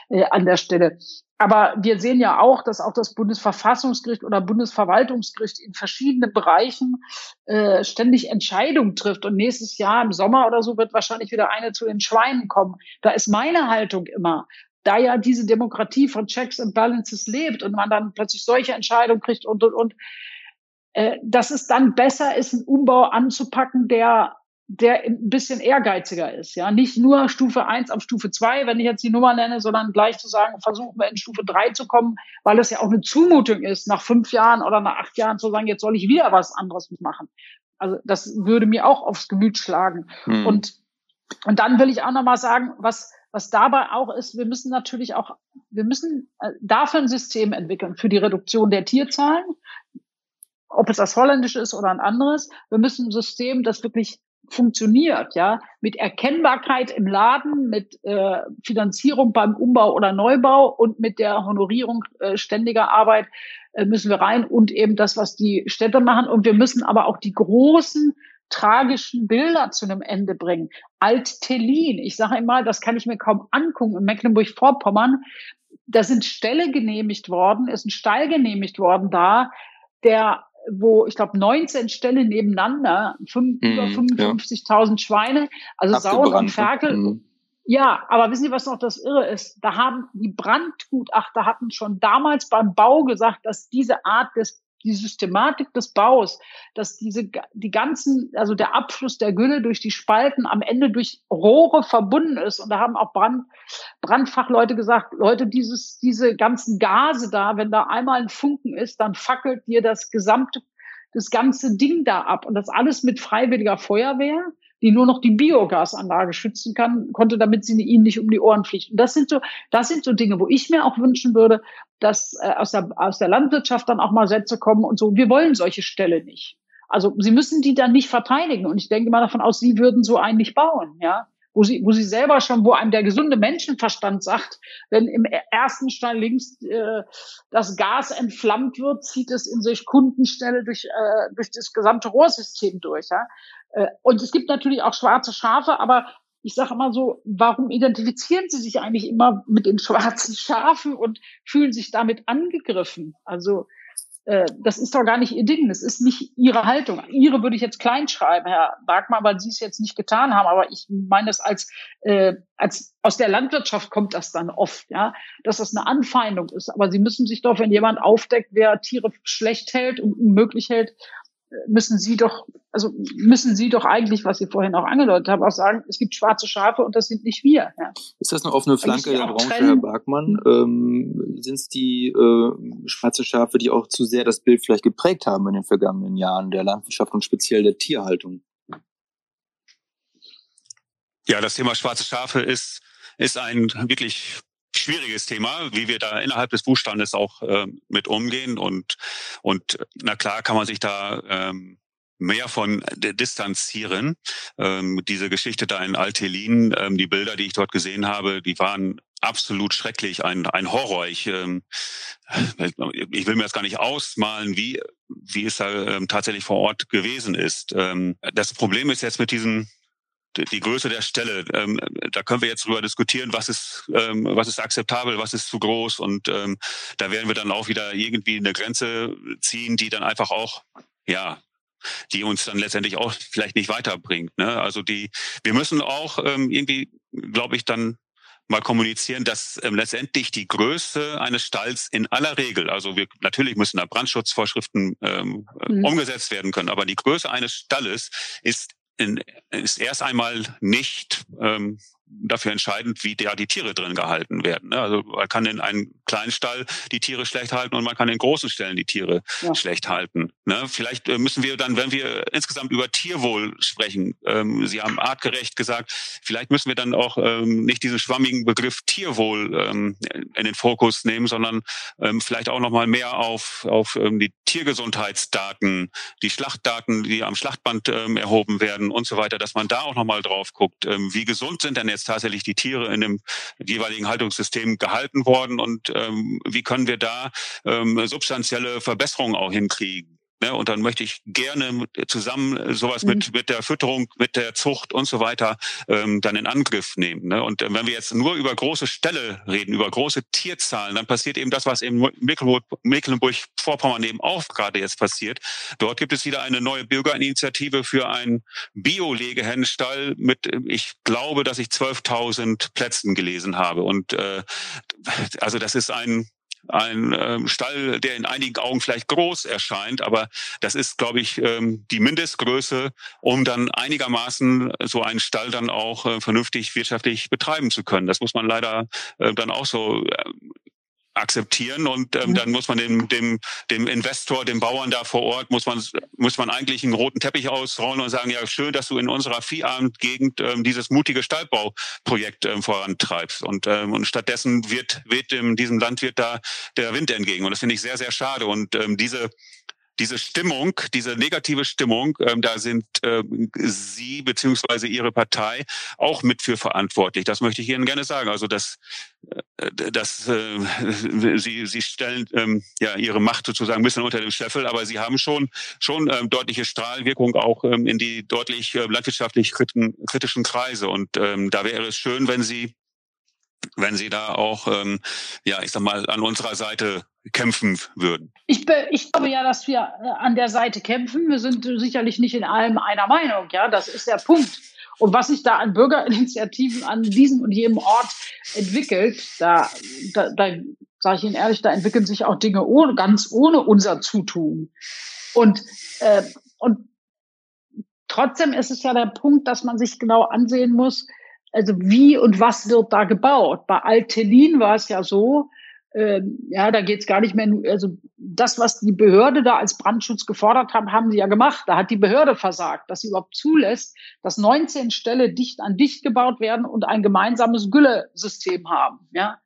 äh, an der Stelle. Aber wir sehen ja auch, dass auch das Bundesverfassungsgericht oder Bundesverwaltungsgericht in verschiedenen Bereichen äh, ständig Entscheidungen trifft. Und nächstes Jahr im Sommer oder so wird wahrscheinlich wieder eine zu den Schweinen kommen. Da ist meine Haltung immer, da ja diese Demokratie von Checks and Balances lebt und man dann plötzlich solche Entscheidungen kriegt und, und, und, äh, dass es dann besser ist, einen Umbau anzupacken, der der ein bisschen ehrgeiziger ist. Ja, nicht nur Stufe eins auf Stufe zwei, wenn ich jetzt die Nummer nenne, sondern gleich zu sagen, versuchen wir in Stufe drei zu kommen, weil es ja auch eine Zumutung ist, nach fünf Jahren oder nach acht Jahren zu sagen, jetzt soll ich wieder was anderes machen. Also das würde mir auch aufs Gemüt schlagen. Hm. Und, und dann will ich auch nochmal sagen, was, was dabei auch ist, wir müssen natürlich auch, wir müssen äh, dafür ein System entwickeln für die Reduktion der Tierzahlen, ob es das holländische ist oder ein anderes. Wir müssen ein System, das wirklich funktioniert, ja, mit Erkennbarkeit im Laden, mit äh, Finanzierung beim Umbau oder Neubau und mit der Honorierung äh, ständiger Arbeit äh, müssen wir rein und eben das, was die Städte machen. Und wir müssen aber auch die großen tragischen Bilder zu einem Ende bringen. Alt-Tellin, ich sage immer, das kann ich mir kaum angucken, in Mecklenburg-Vorpommern, da sind Ställe genehmigt worden, ist ein Stall genehmigt worden da, der wo ich glaube 19 Ställe nebeneinander, fünf, mm, über 55.000 ja. Schweine, also Sauen und Ferkel. Mm. Ja, aber wissen Sie, was noch das Irre ist? Da haben die Brandgutachter hatten schon damals beim Bau gesagt, dass diese Art des die Systematik des Baus, dass diese, die ganzen, also der Abfluss der Gülle durch die Spalten am Ende durch Rohre verbunden ist. Und da haben auch Brand, Brandfachleute gesagt, Leute, dieses, diese ganzen Gase da, wenn da einmal ein Funken ist, dann fackelt dir das gesamte, das ganze Ding da ab. Und das alles mit freiwilliger Feuerwehr die nur noch die Biogasanlage schützen kann, konnte, damit sie ihnen nicht um die Ohren fliegt. Und das sind so, das sind so Dinge, wo ich mir auch wünschen würde, dass äh, aus, der, aus der Landwirtschaft dann auch mal Sätze kommen und so, wir wollen solche Ställe nicht. Also sie müssen die dann nicht verteidigen. Und ich denke mal davon aus, sie würden so einen nicht bauen, ja. Wo sie, wo sie selber schon, wo einem der gesunde Menschenverstand sagt, wenn im ersten Stall links äh, das Gas entflammt wird, zieht es in sich Kundenstelle durch, äh, durch das gesamte Rohrsystem durch. Ja? Äh, und es gibt natürlich auch schwarze Schafe, aber ich sage immer so, warum identifizieren Sie sich eigentlich immer mit den schwarzen Schafen und fühlen sich damit angegriffen? Also äh, das ist doch gar nicht Ihr Ding, das ist nicht Ihre Haltung. Ihre würde ich jetzt klein schreiben, Herr Bergmann, weil Sie es jetzt nicht getan haben, aber ich meine es als, äh, als aus der Landwirtschaft kommt das dann oft, ja, dass das eine Anfeindung ist. Aber Sie müssen sich doch, wenn jemand aufdeckt, wer Tiere schlecht hält und unmöglich hält, müssen Sie doch, also müssen Sie doch eigentlich, was Sie vorhin auch angedeutet haben, auch sagen, es gibt schwarze Schafe und das sind nicht wir. Ja. Ist das eine offene Flanke der Branche, trennen? Herr Bergmann? Ähm, sind es die äh, schwarze Schafe, die auch zu sehr das Bild vielleicht geprägt haben in den vergangenen Jahren der Landwirtschaft und speziell der Tierhaltung? Ja, das Thema schwarze Schafe ist, ist ein wirklich schwieriges Thema, wie wir da innerhalb des Buchstandes auch äh, mit umgehen. Und, und na klar kann man sich da ähm, mehr von distanzieren. Ähm, diese Geschichte da in Altelin, ähm, die Bilder, die ich dort gesehen habe, die waren absolut schrecklich, ein, ein Horror. Ich, ähm, ich will mir das gar nicht ausmalen, wie, wie es da ähm, tatsächlich vor Ort gewesen ist. Ähm, das Problem ist jetzt mit diesen die Größe der Stelle, ähm, da können wir jetzt drüber diskutieren, was ist, ähm, was ist akzeptabel, was ist zu groß und ähm, da werden wir dann auch wieder irgendwie eine Grenze ziehen, die dann einfach auch, ja, die uns dann letztendlich auch vielleicht nicht weiterbringt. Ne? Also die, wir müssen auch ähm, irgendwie, glaube ich, dann mal kommunizieren, dass ähm, letztendlich die Größe eines Stalls in aller Regel, also wir natürlich müssen da Brandschutzvorschriften ähm, mhm. umgesetzt werden können, aber die Größe eines Stalles ist in, ist erst einmal nicht ähm, dafür entscheidend, wie da die Tiere drin gehalten werden. Ne? Also man kann in einem kleinen Stall die Tiere schlecht halten und man kann in großen Stellen die Tiere ja. schlecht halten. Ne? Vielleicht äh, müssen wir dann, wenn wir insgesamt über Tierwohl sprechen, ähm, Sie haben artgerecht gesagt, vielleicht müssen wir dann auch ähm, nicht diesen schwammigen Begriff Tierwohl ähm, in den Fokus nehmen, sondern vielleicht auch noch mal mehr auf, auf die Tiergesundheitsdaten, die Schlachtdaten, die am Schlachtband erhoben werden und so weiter, dass man da auch noch mal drauf guckt, wie gesund sind denn jetzt tatsächlich die Tiere in dem jeweiligen Haltungssystem gehalten worden und ähm, wie können wir da ähm, substanzielle Verbesserungen auch hinkriegen. Ne, und dann möchte ich gerne zusammen sowas mhm. mit, mit der Fütterung, mit der Zucht und so weiter ähm, dann in Angriff nehmen. Ne? Und äh, wenn wir jetzt nur über große Ställe reden, über große Tierzahlen, dann passiert eben das, was in Mecklenburg-Vorpommern eben auch gerade jetzt passiert. Dort gibt es wieder eine neue Bürgerinitiative für einen Bio-Legehennenstall mit, ich glaube, dass ich 12.000 Plätzen gelesen habe. Und äh, also das ist ein ein ähm, Stall, der in einigen Augen vielleicht groß erscheint, aber das ist, glaube ich, ähm, die Mindestgröße, um dann einigermaßen so einen Stall dann auch äh, vernünftig wirtschaftlich betreiben zu können. Das muss man leider äh, dann auch so äh, akzeptieren und ähm, dann muss man dem, dem, dem Investor, dem Bauern da vor Ort, muss man, muss man eigentlich einen roten Teppich ausrollen und sagen, ja schön, dass du in unserer Viehabendgegend ähm, dieses mutige Stallbauprojekt ähm, vorantreibst. Und, ähm, und stattdessen wird, wird in diesem Land wird da der Wind entgegen. Und das finde ich sehr, sehr schade. Und ähm, diese diese Stimmung, diese negative Stimmung, ähm, da sind ähm, Sie beziehungsweise Ihre Partei auch mit für verantwortlich. Das möchte ich Ihnen gerne sagen. Also dass, äh, dass äh, Sie, Sie stellen ähm, ja Ihre Macht sozusagen ein bisschen unter dem Scheffel, aber Sie haben schon schon ähm, deutliche Strahlwirkung auch ähm, in die deutlich äh, landwirtschaftlich kritischen Kreise. Und ähm, da wäre es schön, wenn Sie wenn Sie da auch, ähm, ja, ich sag mal, an unserer Seite kämpfen würden. Ich, ich glaube ja, dass wir äh, an der Seite kämpfen. Wir sind sicherlich nicht in allem einer Meinung. Ja, das ist der Punkt. Und was sich da an Bürgerinitiativen an diesem und jedem Ort entwickelt, da, da, da sage ich Ihnen ehrlich, da entwickeln sich auch Dinge ohne, ganz ohne unser Zutun. Und, äh, und trotzdem ist es ja der Punkt, dass man sich genau ansehen muss, also wie und was wird da gebaut? Bei Altelin war es ja so, äh, ja, da geht es gar nicht mehr, also das, was die Behörde da als Brandschutz gefordert haben, haben sie ja gemacht. Da hat die Behörde versagt, dass sie überhaupt zulässt, dass 19 Ställe dicht an dicht gebaut werden und ein gemeinsames Güllesystem haben, ja,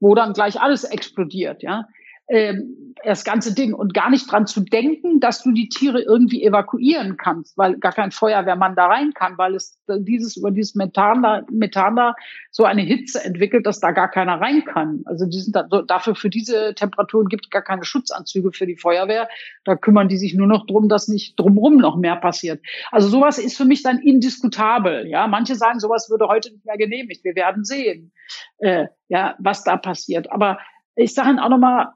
wo dann gleich alles explodiert, ja ähm, das ganze Ding und gar nicht dran zu denken, dass du die Tiere irgendwie evakuieren kannst, weil gar kein Feuerwehrmann da rein kann, weil es dieses über dieses Methan da, Methan da so eine Hitze entwickelt, dass da gar keiner rein kann. Also die sind da, dafür für diese Temperaturen gibt gar keine Schutzanzüge für die Feuerwehr. Da kümmern die sich nur noch drum, dass nicht drumrum noch mehr passiert. Also sowas ist für mich dann indiskutabel. Ja, manche sagen, sowas würde heute nicht mehr genehmigt. Wir werden sehen, äh, ja, was da passiert. Aber ich sage Ihnen auch nochmal,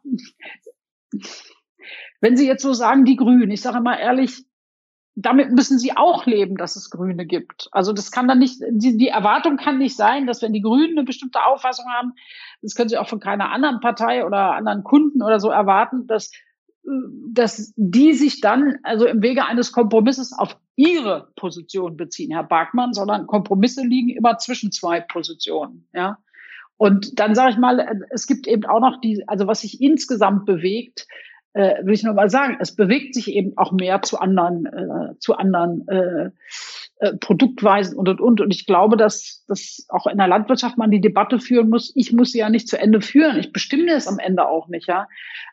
wenn Sie jetzt so sagen, die Grünen, ich sage mal ehrlich, damit müssen Sie auch leben, dass es Grüne gibt. Also das kann dann nicht, die, die Erwartung kann nicht sein, dass wenn die Grünen eine bestimmte Auffassung haben, das können Sie auch von keiner anderen Partei oder anderen Kunden oder so erwarten, dass dass die sich dann also im Wege eines Kompromisses auf ihre Position beziehen, Herr Barkmann, sondern Kompromisse liegen immer zwischen zwei Positionen. Ja, und dann sage ich mal, es gibt eben auch noch die, also was sich insgesamt bewegt, äh, will ich nur mal sagen, es bewegt sich eben auch mehr zu anderen, äh, zu anderen äh, äh, Produktweisen und und und. Und ich glaube, dass, dass auch in der Landwirtschaft man die Debatte führen muss. Ich muss sie ja nicht zu Ende führen. Ich bestimme es am Ende auch nicht, ja.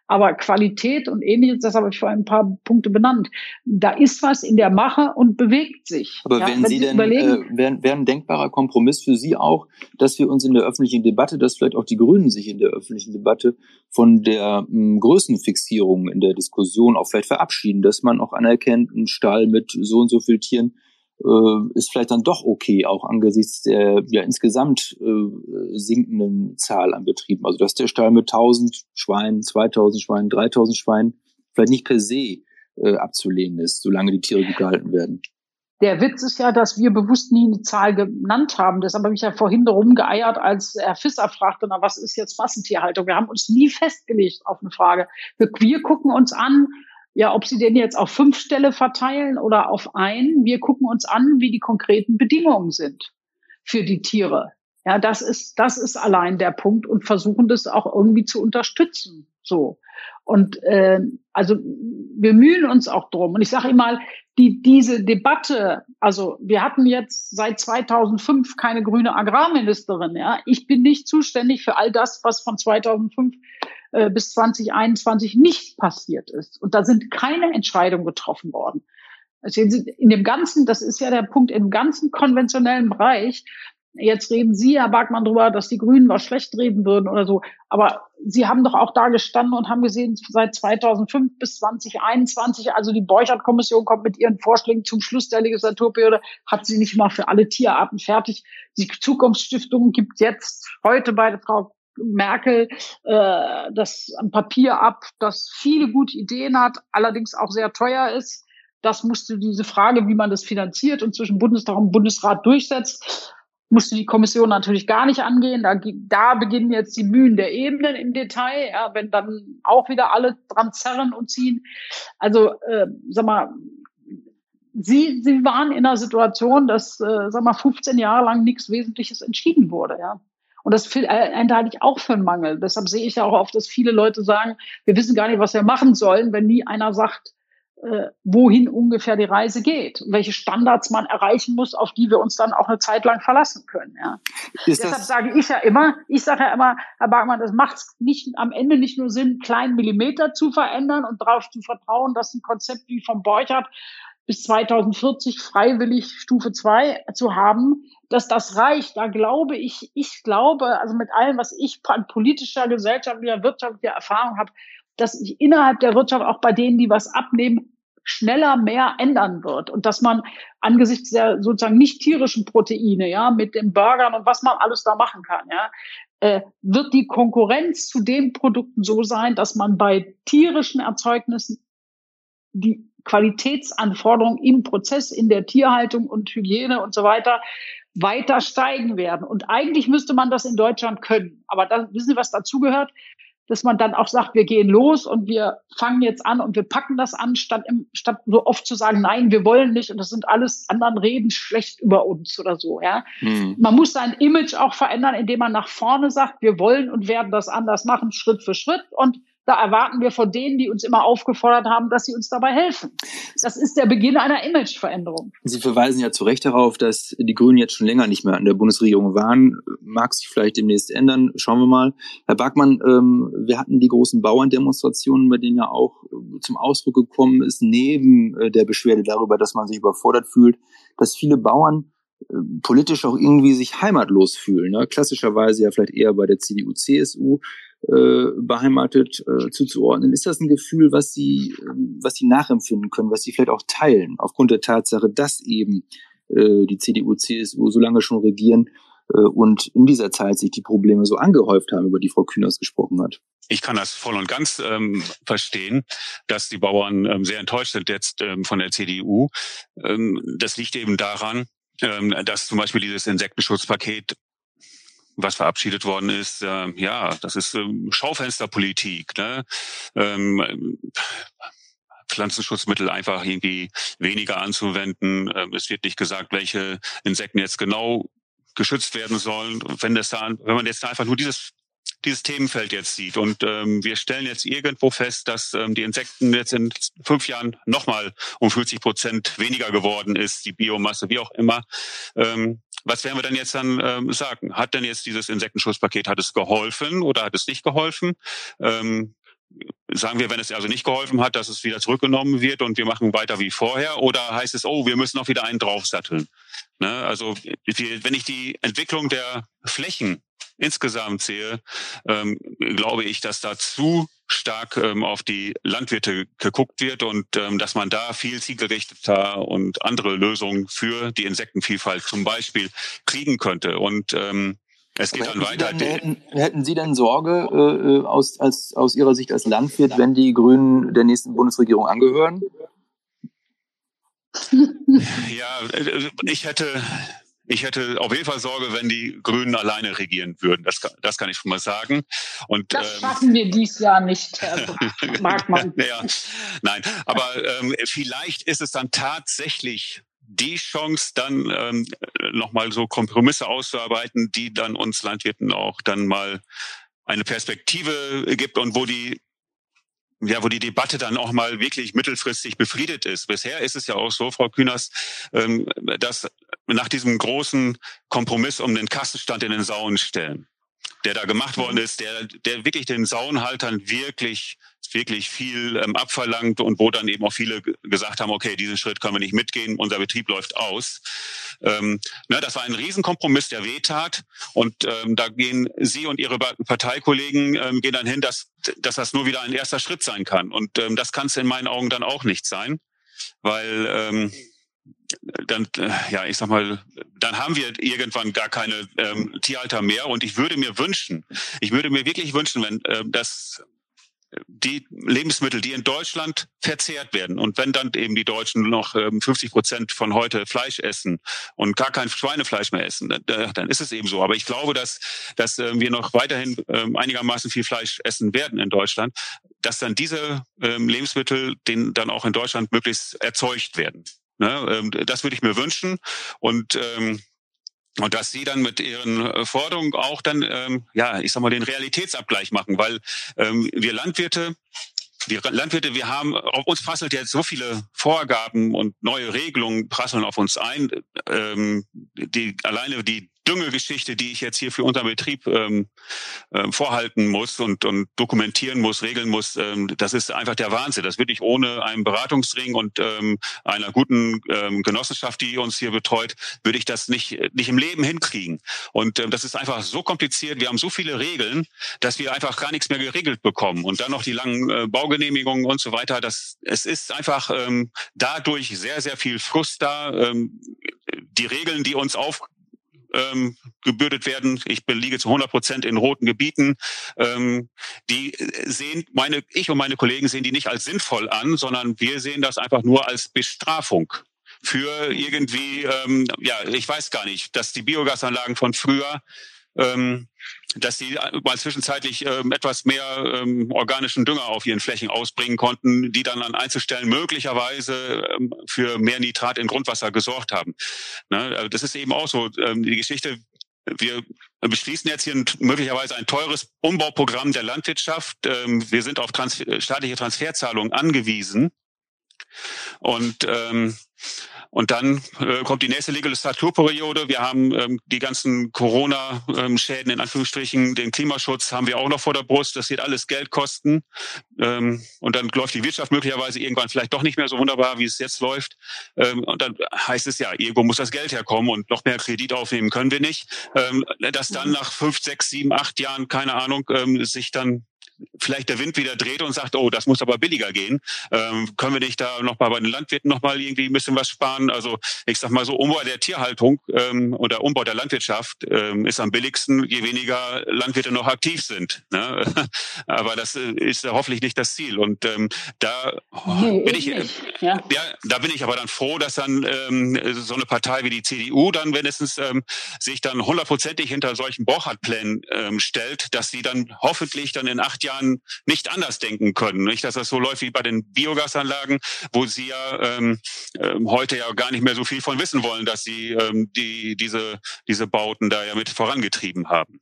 Aber Qualität und ähnliches, das habe ich vorhin ein paar Punkte benannt. Da ist was in der Mache und bewegt sich. Aber ja, wenn Sie denn, äh, wäre wär ein denkbarer Kompromiss für Sie auch, dass wir uns in der öffentlichen Debatte, dass vielleicht auch die Grünen sich in der öffentlichen Debatte von der mh, Größenfixierung in der Diskussion auch vielleicht verabschieden, dass man auch anerkennt, ein Stall mit so und so viel Tieren äh, ist vielleicht dann doch okay, auch angesichts der ja insgesamt äh, sinkenden Zahl an Betrieben. Also dass der Stall mit 1000 Schweinen, 2000 Schweinen, 3000 Schweinen vielleicht nicht per se äh, abzulehnen ist, solange die Tiere gut gehalten werden. Der Witz ist ja, dass wir bewusst nie eine Zahl genannt haben. Deshalb habe ich ja vorhin darum geeiert, als Herr Fisser fragte, na, was ist jetzt Massentierhaltung? Wir haben uns nie festgelegt auf eine Frage. Wir, wir gucken uns an, ja, ob sie den jetzt auf fünf Stelle verteilen oder auf ein. Wir gucken uns an, wie die konkreten Bedingungen sind für die Tiere. Ja, das ist, das ist allein der Punkt und versuchen das auch irgendwie zu unterstützen. So. Und äh, also wir mühen uns auch drum. Und ich sage immer, die, diese Debatte, also wir hatten jetzt seit 2005 keine grüne Agrarministerin. Ja, ich bin nicht zuständig für all das, was von 2005 äh, bis 2021 nicht passiert ist. Und da sind keine Entscheidungen getroffen worden. Also in dem ganzen, das ist ja der Punkt, im ganzen konventionellen Bereich Jetzt reden Sie, Herr Barkmann, darüber, dass die Grünen was schlecht reden würden oder so. Aber Sie haben doch auch da gestanden und haben gesehen, seit 2005 bis 2021, also die Borchert-Kommission kommt mit ihren Vorschlägen zum Schluss der Legislaturperiode, hat sie nicht mal für alle Tierarten fertig. Die Zukunftsstiftung gibt jetzt heute bei der Frau Merkel äh, das am Papier ab, das viele gute Ideen hat, allerdings auch sehr teuer ist. Das musste diese Frage, wie man das finanziert und zwischen Bundestag und Bundesrat durchsetzt musste die Kommission natürlich gar nicht angehen. Da, da beginnen jetzt die Mühen der Ebenen im Detail, ja, wenn dann auch wieder alle dran zerren und ziehen. Also, äh, sag mal, Sie, Sie waren in einer Situation, dass, äh, sag mal, 15 Jahre lang nichts Wesentliches entschieden wurde, ja. Und das äh, enthalte ich auch für einen Mangel. Deshalb sehe ich ja auch oft, dass viele Leute sagen, wir wissen gar nicht, was wir machen sollen, wenn nie einer sagt, äh, wohin ungefähr die Reise geht, welche Standards man erreichen muss, auf die wir uns dann auch eine Zeit lang verlassen können. Ja. Deshalb sage ich ja immer, ich sage ja immer, Herr Bargmann, das macht nicht am Ende nicht nur Sinn, kleinen Millimeter zu verändern und darauf zu vertrauen, dass ein Konzept wie vom Borchardt bis 2040 freiwillig Stufe 2 zu haben, dass das reicht. Da glaube ich, ich glaube, also mit allem, was ich an politischer, gesellschaftlicher, wirtschaftlicher Erfahrung habe, dass sich innerhalb der Wirtschaft auch bei denen, die was abnehmen, schneller mehr ändern wird und dass man angesichts der sozusagen nicht tierischen Proteine, ja, mit den Burgern und was man alles da machen kann, ja, äh, wird die Konkurrenz zu den Produkten so sein, dass man bei tierischen Erzeugnissen die Qualitätsanforderungen im Prozess, in der Tierhaltung und Hygiene und so weiter weiter steigen werden. Und eigentlich müsste man das in Deutschland können. Aber da, wissen Sie, was dazugehört? dass man dann auch sagt, wir gehen los und wir fangen jetzt an und wir packen das an, statt, im, statt so oft zu sagen, nein, wir wollen nicht und das sind alles anderen reden schlecht über uns oder so. Ja, mhm. man muss sein Image auch verändern, indem man nach vorne sagt, wir wollen und werden das anders machen, Schritt für Schritt und da erwarten wir von denen, die uns immer aufgefordert haben, dass sie uns dabei helfen. Das ist der Beginn einer Imageveränderung. Sie verweisen ja zu Recht darauf, dass die Grünen jetzt schon länger nicht mehr an der Bundesregierung waren. Mag sich vielleicht demnächst ändern. Schauen wir mal. Herr Backmann, ähm, wir hatten die großen Bauerndemonstrationen, bei denen ja auch zum Ausdruck gekommen ist, neben äh, der Beschwerde darüber, dass man sich überfordert fühlt, dass viele Bauern äh, politisch auch irgendwie sich heimatlos fühlen. Ne? Klassischerweise ja vielleicht eher bei der CDU, CSU äh, beheimatet äh, zuzuordnen. Ist das ein Gefühl, was Sie, äh, was Sie nachempfinden können, was Sie vielleicht auch teilen, aufgrund der Tatsache, dass eben äh, die CDU, CSU so lange schon regieren äh, und in dieser Zeit sich die Probleme so angehäuft haben, über die Frau Kühners gesprochen hat? Ich kann das voll und ganz ähm, verstehen, dass die Bauern ähm, sehr enttäuscht sind jetzt ähm, von der CDU. Ähm, das liegt eben daran, ähm, dass zum Beispiel dieses Insektenschutzpaket was verabschiedet worden ist, äh, ja, das ist ähm, Schaufensterpolitik. Ne? Ähm, Pflanzenschutzmittel einfach irgendwie weniger anzuwenden. Ähm, es wird nicht gesagt, welche Insekten jetzt genau geschützt werden sollen. Wenn das da, wenn man jetzt da einfach nur dieses dieses Themenfeld jetzt sieht. Und ähm, wir stellen jetzt irgendwo fest, dass ähm, die Insekten jetzt in fünf Jahren nochmal um 50 Prozent weniger geworden ist, die Biomasse, wie auch immer. Ähm, was werden wir dann jetzt dann ähm, sagen? Hat denn jetzt dieses Insektenschutzpaket, hat es geholfen oder hat es nicht geholfen? Ähm, sagen wir, wenn es also nicht geholfen hat, dass es wieder zurückgenommen wird und wir machen weiter wie vorher? Oder heißt es, oh, wir müssen noch wieder einen draufsatteln? Ne? Also wenn ich die Entwicklung der Flächen insgesamt sehe, ähm, glaube ich, dass da zu stark ähm, auf die Landwirte geguckt wird und ähm, dass man da viel zielgerichteter und andere Lösungen für die Insektenvielfalt zum Beispiel kriegen könnte. Und ähm, es geht dann weiter. Dann, hätten, hätten, Sie denn Sorge äh, äh, aus, als, aus Ihrer Sicht als Landwirt, wenn die Grünen der nächsten Bundesregierung angehören? Ja, äh, ich hätte ich hätte auf jeden Fall Sorge, wenn die Grünen alleine regieren würden. Das, das kann ich schon mal sagen. Und, das ähm, schaffen wir dies Jahr nicht, Herr Markmann. ja, nein, aber ähm, vielleicht ist es dann tatsächlich die Chance, dann ähm, nochmal so Kompromisse auszuarbeiten, die dann uns Landwirten auch dann mal eine Perspektive gibt und wo die ja, wo die Debatte dann auch mal wirklich mittelfristig befriedet ist. Bisher ist es ja auch so, Frau Kühners, ähm, dass nach diesem großen Kompromiss um den Kassenstand in den Sauen stellen, der da gemacht worden ist, der, der wirklich den Sauenhaltern wirklich wirklich viel ähm, abverlangt und wo dann eben auch viele gesagt haben, okay, diesen Schritt können wir nicht mitgehen, unser Betrieb läuft aus. Ähm, ne, das war ein Riesenkompromiss, der wehtat. Und ähm, da gehen Sie und Ihre Parteikollegen ähm, gehen dann hin, dass, dass das nur wieder ein erster Schritt sein kann. Und ähm, das kann es in meinen Augen dann auch nicht sein, weil ähm, dann, äh, ja, ich sag mal, dann haben wir irgendwann gar keine ähm, Tierhalter mehr. Und ich würde mir wünschen, ich würde mir wirklich wünschen, wenn äh, das die Lebensmittel, die in Deutschland verzehrt werden und wenn dann eben die Deutschen noch 50 ähm, Prozent von heute Fleisch essen und gar kein Schweinefleisch mehr essen, dann ist es eben so. Aber ich glaube, dass, dass ähm, wir noch weiterhin ähm, einigermaßen viel Fleisch essen werden in Deutschland, dass dann diese Lebensmittel den dann auch in Deutschland möglichst erzeugt werden. Ne? Das würde ich mir wünschen und und dass sie dann mit ihren äh, Forderungen auch dann, ähm, ja, ich sag mal, den Realitätsabgleich machen, weil ähm, wir Landwirte, die Landwirte, wir haben, auf uns prasselt jetzt so viele Vorgaben und neue Regelungen prasseln auf uns ein. Ähm, die alleine die Düngegeschichte, die ich jetzt hier für unseren Betrieb ähm, äh, vorhalten muss und, und dokumentieren muss, regeln muss, ähm, das ist einfach der Wahnsinn. Das würde ich ohne einen Beratungsring und ähm, einer guten ähm, Genossenschaft, die uns hier betreut, würde ich das nicht, nicht im Leben hinkriegen. Und ähm, das ist einfach so kompliziert. Wir haben so viele Regeln, dass wir einfach gar nichts mehr geregelt bekommen. Und dann noch die langen äh, Baugenehmigungen und so weiter. Das, es ist einfach ähm, dadurch sehr, sehr viel Frust da. Ähm, die Regeln, die uns auf ähm, gebürdet werden. Ich liege zu 100 Prozent in roten Gebieten. Ähm, die sehen meine, ich und meine Kollegen sehen die nicht als sinnvoll an, sondern wir sehen das einfach nur als Bestrafung für irgendwie, ähm, ja, ich weiß gar nicht, dass die Biogasanlagen von früher ähm, dass sie mal zwischenzeitlich ähm, etwas mehr ähm, organischen Dünger auf ihren Flächen ausbringen konnten, die dann an Einzelstellen möglicherweise ähm, für mehr Nitrat in Grundwasser gesorgt haben. Ne? Also das ist eben auch so ähm, die Geschichte. Wir beschließen jetzt hier möglicherweise ein teures Umbauprogramm der Landwirtschaft. Ähm, wir sind auf Trans staatliche Transferzahlungen angewiesen. Und ähm, und dann äh, kommt die nächste Legislaturperiode. Wir haben ähm, die ganzen Corona-Schäden in Anführungsstrichen, den Klimaschutz haben wir auch noch vor der Brust. Das wird alles Geld kosten. Ähm, und dann läuft die Wirtschaft möglicherweise irgendwann vielleicht doch nicht mehr so wunderbar, wie es jetzt läuft. Ähm, und dann heißt es ja, irgendwo muss das Geld herkommen und noch mehr Kredit aufnehmen können wir nicht. Ähm, dass dann nach fünf, sechs, sieben, acht Jahren, keine Ahnung, ähm, sich dann vielleicht der Wind wieder dreht und sagt, oh, das muss aber billiger gehen. Ähm, können wir nicht da noch mal bei den Landwirten noch mal irgendwie ein bisschen was sparen? Also ich sag mal so, Umbau der Tierhaltung ähm, oder Umbau der Landwirtschaft ähm, ist am billigsten, je weniger Landwirte noch aktiv sind. Ne? aber das äh, ist ja hoffentlich nicht das Ziel. Und ähm, da nee, bin ich, äh, ja. ja. da bin ich aber dann froh, dass dann ähm, so eine Partei wie die CDU dann wenigstens ähm, sich dann hundertprozentig hinter solchen Borchardt-Plänen ähm, stellt, dass sie dann hoffentlich dann in acht Jahren nicht anders denken können. Nicht, dass das so läuft wie bei den Biogasanlagen, wo sie ja ähm, ähm, heute ja gar nicht mehr so viel von wissen wollen, dass sie ähm, die, diese, diese Bauten da ja mit vorangetrieben haben.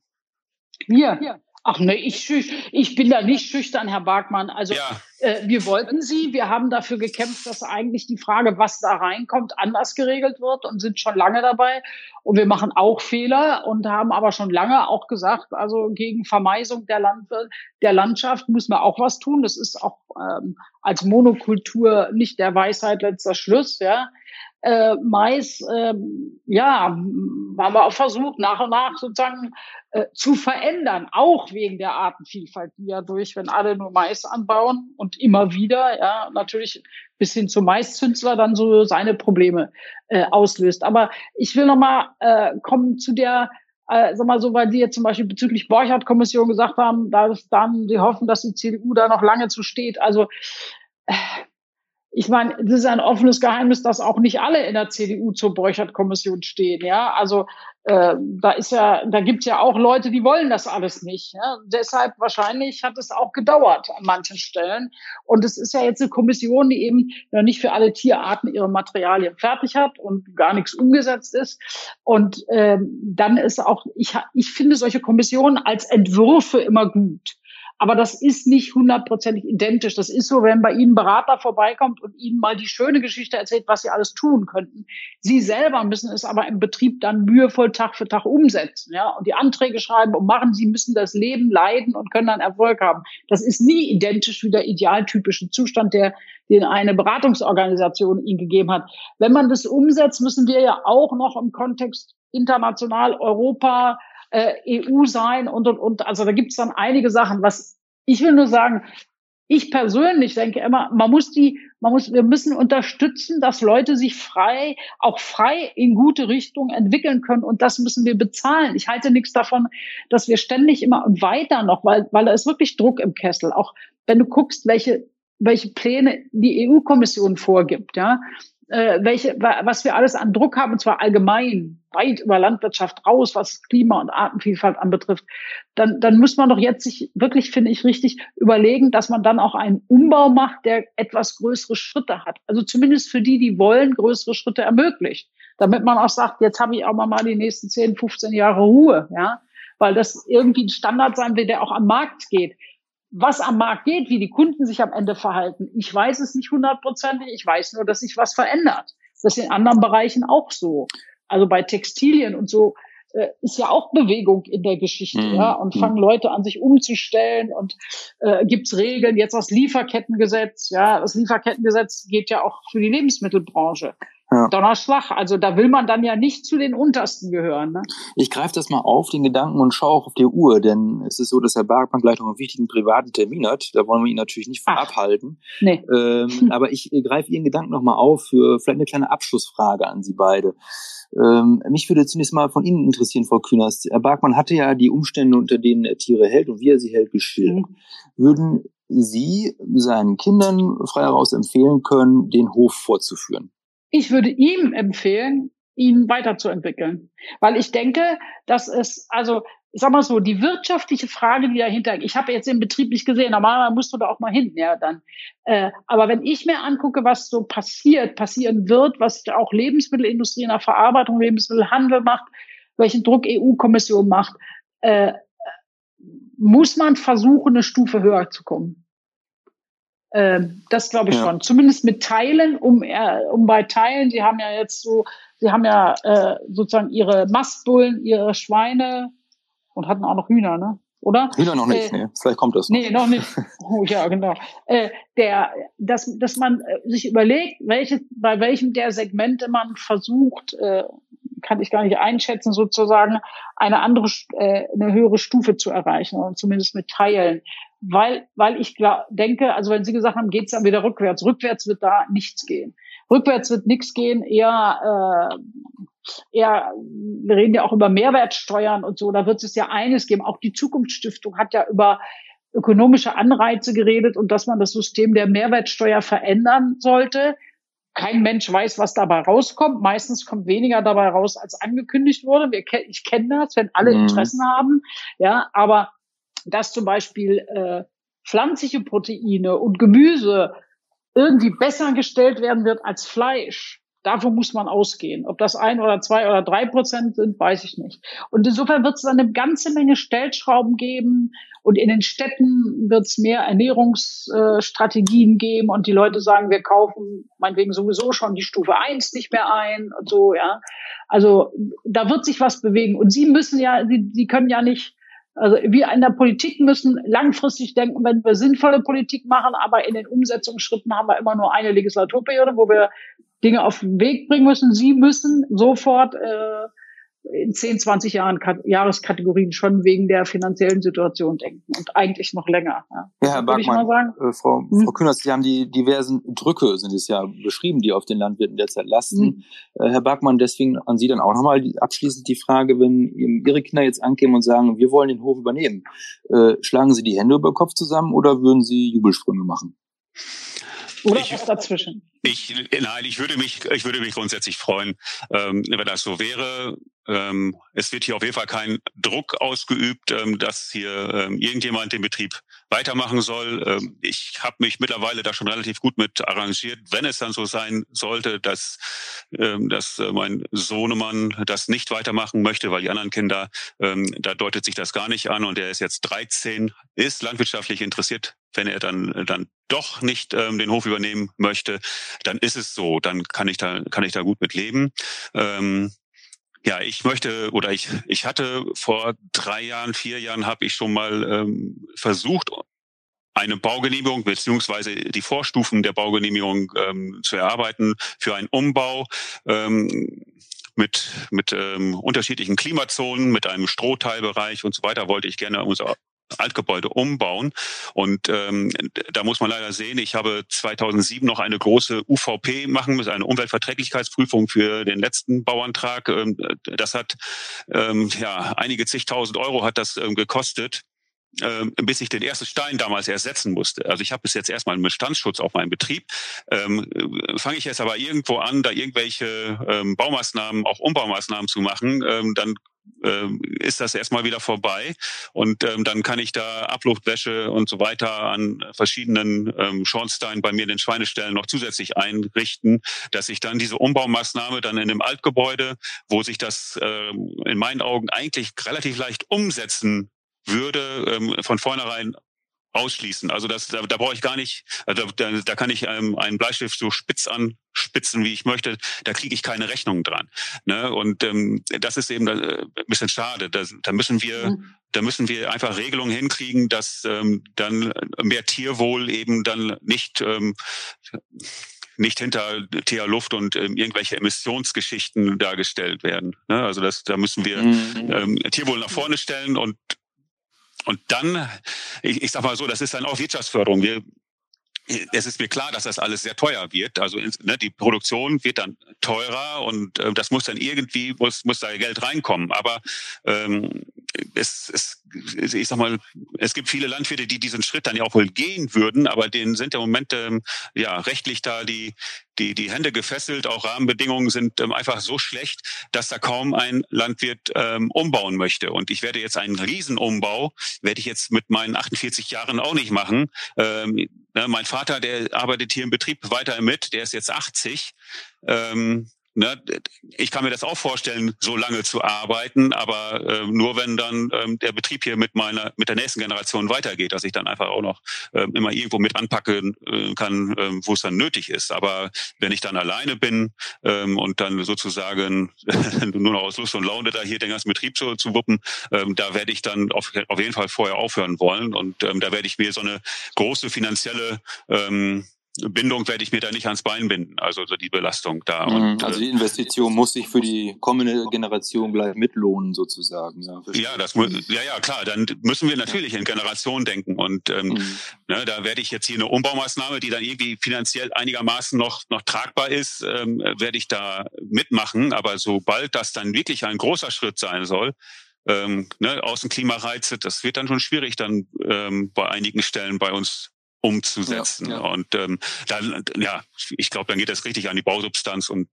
Ja, ja. Ach ne, ich, ich bin da nicht schüchtern, Herr Barkmann. Also ja. Äh, wir wollten sie. Wir haben dafür gekämpft, dass eigentlich die Frage, was da reinkommt, anders geregelt wird und sind schon lange dabei. Und wir machen auch Fehler und haben aber schon lange auch gesagt, also gegen Vermeisung der, Land der Landschaft müssen wir auch was tun. Das ist auch ähm, als Monokultur nicht der Weisheit letzter Schluss, ja äh, Mais, äh, ja, haben wir auch versucht, nach und nach sozusagen äh, zu verändern, auch wegen der Artenvielfalt, die ja durch, wenn alle nur Mais anbauen und immer wieder, ja, natürlich bis hin zum Maiszünsler dann so seine Probleme äh, auslöst. Aber ich will nochmal äh, kommen zu der äh, sag mal so, weil die jetzt zum Beispiel bezüglich Borchardt-Kommission gesagt haben, da dann, sie hoffen, dass die CDU da noch lange zu steht. Also äh, ich meine, das ist ein offenes Geheimnis, dass auch nicht alle in der CDU zur Borchert-Kommission stehen. Ja, also äh, da ist ja, da gibt's ja auch Leute, die wollen das alles nicht. Ja? Deshalb wahrscheinlich hat es auch gedauert an manchen Stellen. Und es ist ja jetzt eine Kommission, die eben noch nicht für alle Tierarten ihre Materialien fertig hat und gar nichts umgesetzt ist. Und ähm, dann ist auch, ich, ich finde solche Kommissionen als Entwürfe immer gut. Aber das ist nicht hundertprozentig identisch. Das ist so, wenn bei Ihnen Berater vorbeikommt und Ihnen mal die schöne Geschichte erzählt, was Sie alles tun könnten. Sie selber müssen es aber im Betrieb dann mühevoll Tag für Tag umsetzen, ja, und die Anträge schreiben und machen. Sie müssen das Leben leiden und können dann Erfolg haben. Das ist nie identisch wie der idealtypische Zustand, der den eine Beratungsorganisation Ihnen gegeben hat. Wenn man das umsetzt, müssen wir ja auch noch im Kontext international Europa, äh, EU sein und und und. Also da gibt es dann einige Sachen. Was ich will nur sagen, ich persönlich denke immer, man muss die, man muss, wir müssen unterstützen, dass Leute sich frei, auch frei in gute Richtung entwickeln können und das müssen wir bezahlen. Ich halte nichts davon, dass wir ständig immer und weiter noch, weil, weil da ist wirklich Druck im Kessel. Auch wenn du guckst, welche, welche Pläne die EU-Kommission vorgibt, ja, äh, welche, was wir alles an Druck haben, und zwar allgemein, weit über Landwirtschaft raus, was Klima und Artenvielfalt anbetrifft, dann, dann muss man doch jetzt sich wirklich, finde ich, richtig überlegen, dass man dann auch einen Umbau macht, der etwas größere Schritte hat. Also zumindest für die, die wollen, größere Schritte ermöglicht. Damit man auch sagt, jetzt habe ich auch mal die nächsten 10, 15 Jahre Ruhe, ja. Weil das irgendwie ein Standard sein will, der auch am Markt geht was am Markt geht, wie die Kunden sich am Ende verhalten. Ich weiß es nicht hundertprozentig. Ich weiß nur, dass sich was verändert. Das ist in anderen Bereichen auch so. Also bei Textilien und so äh, ist ja auch Bewegung in der Geschichte, mhm. ja, und fangen Leute an, sich umzustellen und äh, gibt's Regeln, jetzt das Lieferkettengesetz, ja, das Lieferkettengesetz geht ja auch für die Lebensmittelbranche. Ja. Donnerschlag. Also da will man dann ja nicht zu den Untersten gehören. Ne? Ich greife das mal auf, den Gedanken, und schaue auch auf die Uhr, denn es ist so, dass Herr Bergmann gleich noch einen wichtigen privaten Termin hat. Da wollen wir ihn natürlich nicht von Ach, abhalten. Nee. Ähm, aber ich äh, greife Ihren Gedanken nochmal auf für vielleicht eine kleine Abschlussfrage an Sie beide. Ähm, mich würde zunächst mal von Ihnen interessieren, Frau Künast. Herr Bergmann hatte ja die Umstände, unter denen er Tiere hält und wie er sie hält, geschildert. Mhm. Würden Sie seinen Kindern frei heraus empfehlen können, den Hof vorzuführen? Ich würde ihm empfehlen, ihn weiterzuentwickeln. Weil ich denke, dass es, also ich sag mal so, die wirtschaftliche Frage, die dahinter, ich habe jetzt den Betrieb nicht gesehen, normalerweise musst du da auch mal hin, ja dann. Äh, aber wenn ich mir angucke, was so passiert, passieren wird, was auch Lebensmittelindustrie in der Verarbeitung, Lebensmittelhandel macht, welchen Druck EU-Kommission macht, äh, muss man versuchen, eine Stufe höher zu kommen. Ähm, das glaube ich ja. schon. Zumindest mit Teilen, um, äh, um bei Teilen, sie haben ja jetzt so, sie haben ja äh, sozusagen ihre Mastbullen, ihre Schweine und hatten auch noch Hühner, ne? Oder? Hühner noch nicht, äh, nee. Vielleicht kommt das. Noch. Nee, noch nicht. Oh, ja, genau. Äh, der, dass, dass man äh, sich überlegt, welche, bei welchem der Segmente man versucht, äh, kann ich gar nicht einschätzen, sozusagen eine andere, äh, eine höhere Stufe zu erreichen, oder zumindest mit Teilen weil, weil ich denke, also wenn Sie gesagt haben, geht's dann wieder rückwärts. Rückwärts wird da nichts gehen. Rückwärts wird nichts gehen, eher, äh, eher, wir reden ja auch über Mehrwertsteuern und so, da wird es ja eines geben. Auch die Zukunftsstiftung hat ja über ökonomische Anreize geredet und dass man das System der Mehrwertsteuer verändern sollte. Kein Mensch weiß, was dabei rauskommt. Meistens kommt weniger dabei raus, als angekündigt wurde. Wir, ich kenne das, wenn alle mhm. Interessen haben. Ja, aber dass zum Beispiel äh, pflanzliche Proteine und Gemüse irgendwie besser gestellt werden wird als Fleisch. Davon muss man ausgehen. Ob das ein oder zwei oder drei Prozent sind, weiß ich nicht. Und insofern wird es eine ganze Menge Stellschrauben geben. Und in den Städten wird es mehr Ernährungsstrategien geben. Und die Leute sagen, wir kaufen meinetwegen sowieso schon die Stufe eins nicht mehr ein und so, ja. Also da wird sich was bewegen. Und Sie müssen ja, Sie, Sie können ja nicht also wir in der Politik müssen langfristig denken, wenn wir sinnvolle Politik machen, aber in den Umsetzungsschritten haben wir immer nur eine Legislaturperiode, wo wir Dinge auf den Weg bringen müssen. Sie müssen sofort äh, in 10, 20 Jahren Jahreskategorien schon wegen der finanziellen Situation denken und eigentlich noch länger. Ja, ja Herr Bergmann, äh, Frau, hm? Frau Kühners, Sie haben die diversen Drücke, sind es ja beschrieben, die auf den Landwirten derzeit lasten. Hm. Äh, Herr Bergmann, deswegen an Sie dann auch nochmal abschließend die Frage, wenn Ihre Kinder jetzt ankämen und sagen, wir wollen den Hof übernehmen, äh, schlagen Sie die Hände über den Kopf zusammen oder würden Sie Jubelsprünge machen? Oder ich, was dazwischen? Ich, nein, ich würde mich, ich würde mich grundsätzlich freuen, ähm, wenn das so wäre. Ähm, es wird hier auf jeden Fall kein Druck ausgeübt, ähm, dass hier ähm, irgendjemand den Betrieb weitermachen soll. Ähm, ich habe mich mittlerweile da schon relativ gut mit arrangiert, wenn es dann so sein sollte, dass, ähm, dass äh, mein Sohnemann das nicht weitermachen möchte, weil die anderen Kinder, ähm, da deutet sich das gar nicht an und er ist jetzt 13, ist landwirtschaftlich interessiert. Wenn er dann dann doch nicht ähm, den Hof übernehmen möchte, dann ist es so. Dann kann ich da kann ich da gut mit leben. Ähm, ja, ich möchte oder ich, ich hatte vor drei Jahren, vier Jahren habe ich schon mal ähm, versucht, eine Baugenehmigung beziehungsweise die Vorstufen der Baugenehmigung ähm, zu erarbeiten für einen Umbau. Ähm, mit, mit ähm, unterschiedlichen Klimazonen, mit einem Strohteilbereich und so weiter wollte ich gerne unser Altgebäude umbauen. Und ähm, da muss man leider sehen, ich habe 2007 noch eine große UVP machen müssen, eine Umweltverträglichkeitsprüfung für den letzten Bauantrag. Ähm, das hat ähm, ja einige zigtausend Euro hat das ähm, gekostet ähm, bis ich den ersten Stein damals erst setzen musste. Also ich habe bis jetzt erstmal einen Bestandsschutz auf meinem Betrieb. Ähm, Fange ich jetzt aber irgendwo an, da irgendwelche ähm, Baumaßnahmen, auch Umbaumaßnahmen zu machen, ähm, dann ist das erstmal wieder vorbei. Und ähm, dann kann ich da Abluftwäsche und so weiter an verschiedenen ähm, Schornsteinen bei mir in den Schweineställen noch zusätzlich einrichten, dass ich dann diese Umbaumaßnahme dann in dem Altgebäude, wo sich das ähm, in meinen Augen eigentlich relativ leicht umsetzen würde, ähm, von vornherein ausschließen. Also das, da, da brauche ich gar nicht, also da, da kann ich ähm, einen Bleistift so spitz anspitzen, wie ich möchte. Da kriege ich keine Rechnung dran. Ne? Und ähm, das ist eben äh, ein bisschen schade. Da, da müssen wir, mhm. da müssen wir einfach Regelungen hinkriegen, dass ähm, dann mehr Tierwohl eben dann nicht ähm, nicht hinter TH Luft und ähm, irgendwelche Emissionsgeschichten dargestellt werden. Ne? Also das, da müssen wir mhm. ähm, Tierwohl nach vorne stellen und und dann, ich, ich sag mal so, das ist dann auch Wirtschaftsförderung. Wir, es ist mir klar, dass das alles sehr teuer wird. Also ne, die Produktion wird dann teurer und äh, das muss dann irgendwie, muss, muss da Geld reinkommen. Aber ähm, es, es, ich sag mal, es gibt viele Landwirte, die diesen Schritt dann ja auch wohl gehen würden, aber denen sind im Moment ähm, ja rechtlich da die die die Hände gefesselt. Auch Rahmenbedingungen sind ähm, einfach so schlecht, dass da kaum ein Landwirt ähm, umbauen möchte. Und ich werde jetzt einen Riesenumbau, werde ich jetzt mit meinen 48 Jahren auch nicht machen. Ähm, ne, mein Vater, der arbeitet hier im Betrieb weiter mit, der ist jetzt 80. Ähm, Ne, ich kann mir das auch vorstellen, so lange zu arbeiten, aber äh, nur wenn dann ähm, der Betrieb hier mit meiner, mit der nächsten Generation weitergeht, dass ich dann einfach auch noch äh, immer irgendwo mit anpacken äh, kann, äh, wo es dann nötig ist. Aber wenn ich dann alleine bin ähm, und dann sozusagen nur noch aus Lust und Laune da hier den ganzen Betrieb zu, zu wuppen, ähm, da werde ich dann auf, auf jeden Fall vorher aufhören wollen und ähm, da werde ich mir so eine große finanzielle ähm, Bindung werde ich mir da nicht ans Bein binden, also so die Belastung da. Mhm, und, also die Investition muss sich für die kommende Generation gleich mitlohnen sozusagen. Ja, ja, das muss, ja, ja, klar. Dann müssen wir natürlich in Generationen denken und ähm, mhm. ne, da werde ich jetzt hier eine Umbaumaßnahme, die dann irgendwie finanziell einigermaßen noch noch tragbar ist, ähm, werde ich da mitmachen. Aber sobald das dann wirklich ein großer Schritt sein soll, ähm, ne, Außenklimareize, das wird dann schon schwierig dann ähm, bei einigen Stellen bei uns umzusetzen. Ja, ja. Und ähm, dann, ja, ich glaube, dann geht das richtig an die Bausubstanz und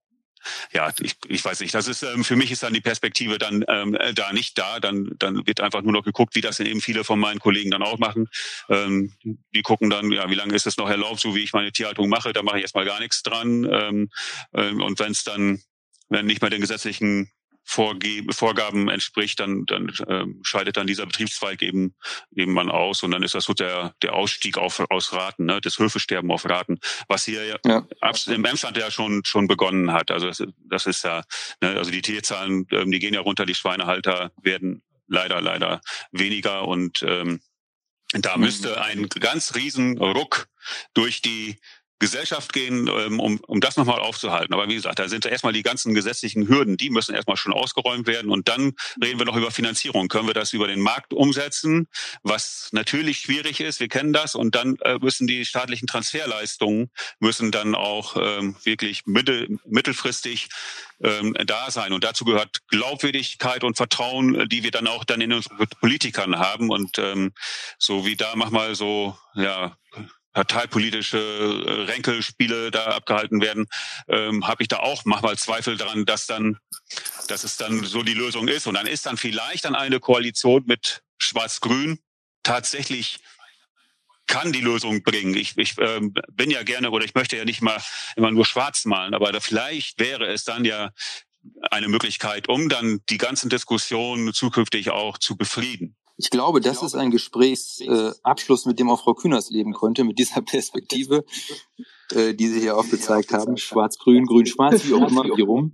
ja, ich, ich weiß nicht. Das ist ähm, für mich ist dann die Perspektive dann ähm, da nicht da. Dann dann wird einfach nur noch geguckt, wie das denn eben viele von meinen Kollegen dann auch machen. Ähm, die gucken dann, ja, wie lange ist es noch erlaubt, so wie ich meine Tierhaltung mache. Da mache ich erstmal gar nichts dran. Ähm, ähm, und wenn es dann wenn nicht mehr den gesetzlichen Vorgaben entspricht, dann, dann ähm, scheidet dann dieser Betriebszweig eben eben man aus und dann ist das so der der Ausstieg auf, aus Raten, ne, das Höfesterben auf Raten, was hier ja. im Emsland ja schon schon begonnen hat. Also das, das ist ja, ne, also die Tierzahlen, ähm, die gehen ja runter, die Schweinehalter werden leider leider weniger und ähm, da mhm. müsste ein ganz riesen Ruck durch die Gesellschaft gehen, ähm, um, um das nochmal aufzuhalten. Aber wie gesagt, da sind erstmal die ganzen gesetzlichen Hürden, die müssen erstmal schon ausgeräumt werden. Und dann reden wir noch über Finanzierung. Können wir das über den Markt umsetzen, was natürlich schwierig ist, wir kennen das. Und dann äh, müssen die staatlichen Transferleistungen müssen dann auch ähm, wirklich mittel, mittelfristig ähm, da sein. Und dazu gehört Glaubwürdigkeit und Vertrauen, die wir dann auch dann in unseren Politikern haben. Und ähm, so wie da manchmal so, ja, parteipolitische äh, Ränkelspiele da abgehalten werden, ähm, habe ich da auch manchmal Zweifel daran, dass dann, dass es dann so die Lösung ist. Und dann ist dann vielleicht dann eine Koalition mit Schwarz-Grün tatsächlich kann die Lösung bringen. Ich, ich ähm, bin ja gerne oder ich möchte ja nicht mal immer nur schwarz malen, aber da vielleicht wäre es dann ja eine Möglichkeit, um dann die ganzen Diskussionen zukünftig auch zu befrieden. Ich glaube, das ist ein Gesprächsabschluss, äh, mit dem auch Frau Kühners leben konnte, mit dieser Perspektive, äh, die Sie hier aufgezeigt haben. Schwarz-Grün, Grün-Schwarz, wie auch immer, wie rum.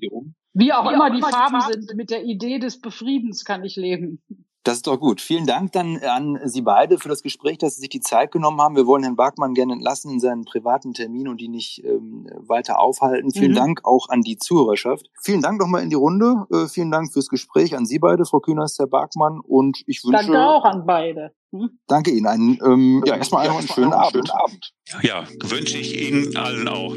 Wie auch immer die Farben sind, mit der Idee des Befriedens kann ich leben. Das ist doch gut. Vielen Dank dann an Sie beide für das Gespräch, dass Sie sich die Zeit genommen haben. Wir wollen Herrn Barkmann gerne entlassen in seinen privaten Termin und die nicht ähm, weiter aufhalten. Vielen mhm. Dank auch an die Zuhörerschaft. Vielen Dank nochmal in die Runde. Äh, vielen Dank fürs Gespräch an Sie beide, Frau Künast, Herr Barkmann. Und ich wünsche. Danke auch an beide. Hm? Danke Ihnen. Einen, ähm, ja, erstmal ja, einen schönen Abend. Abend. Ja, wünsche ich Ihnen allen auch.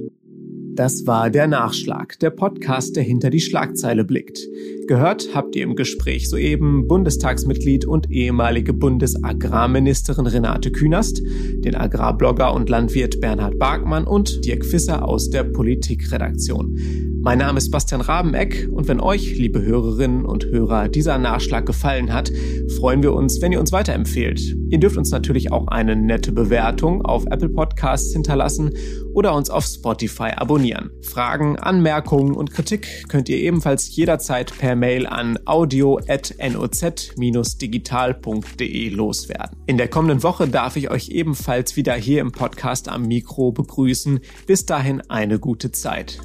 Das war der Nachschlag, der Podcast, der hinter die Schlagzeile blickt. Gehört habt ihr im Gespräch soeben Bundestagsmitglied und ehemalige Bundesagrarministerin Renate Künast, den Agrarblogger und Landwirt Bernhard Barkmann und Dirk Fisser aus der Politikredaktion. Mein Name ist Bastian Rabeneck und wenn euch, liebe Hörerinnen und Hörer, dieser Nachschlag gefallen hat, freuen wir uns, wenn ihr uns weiterempfehlt. Ihr dürft uns natürlich auch eine nette Bewertung auf Apple Podcasts hinterlassen oder uns auf Spotify abonnieren. Fragen, Anmerkungen und Kritik könnt ihr ebenfalls jederzeit per Mail an audio.noz-digital.de loswerden. In der kommenden Woche darf ich euch ebenfalls wieder hier im Podcast am Mikro begrüßen. Bis dahin eine gute Zeit.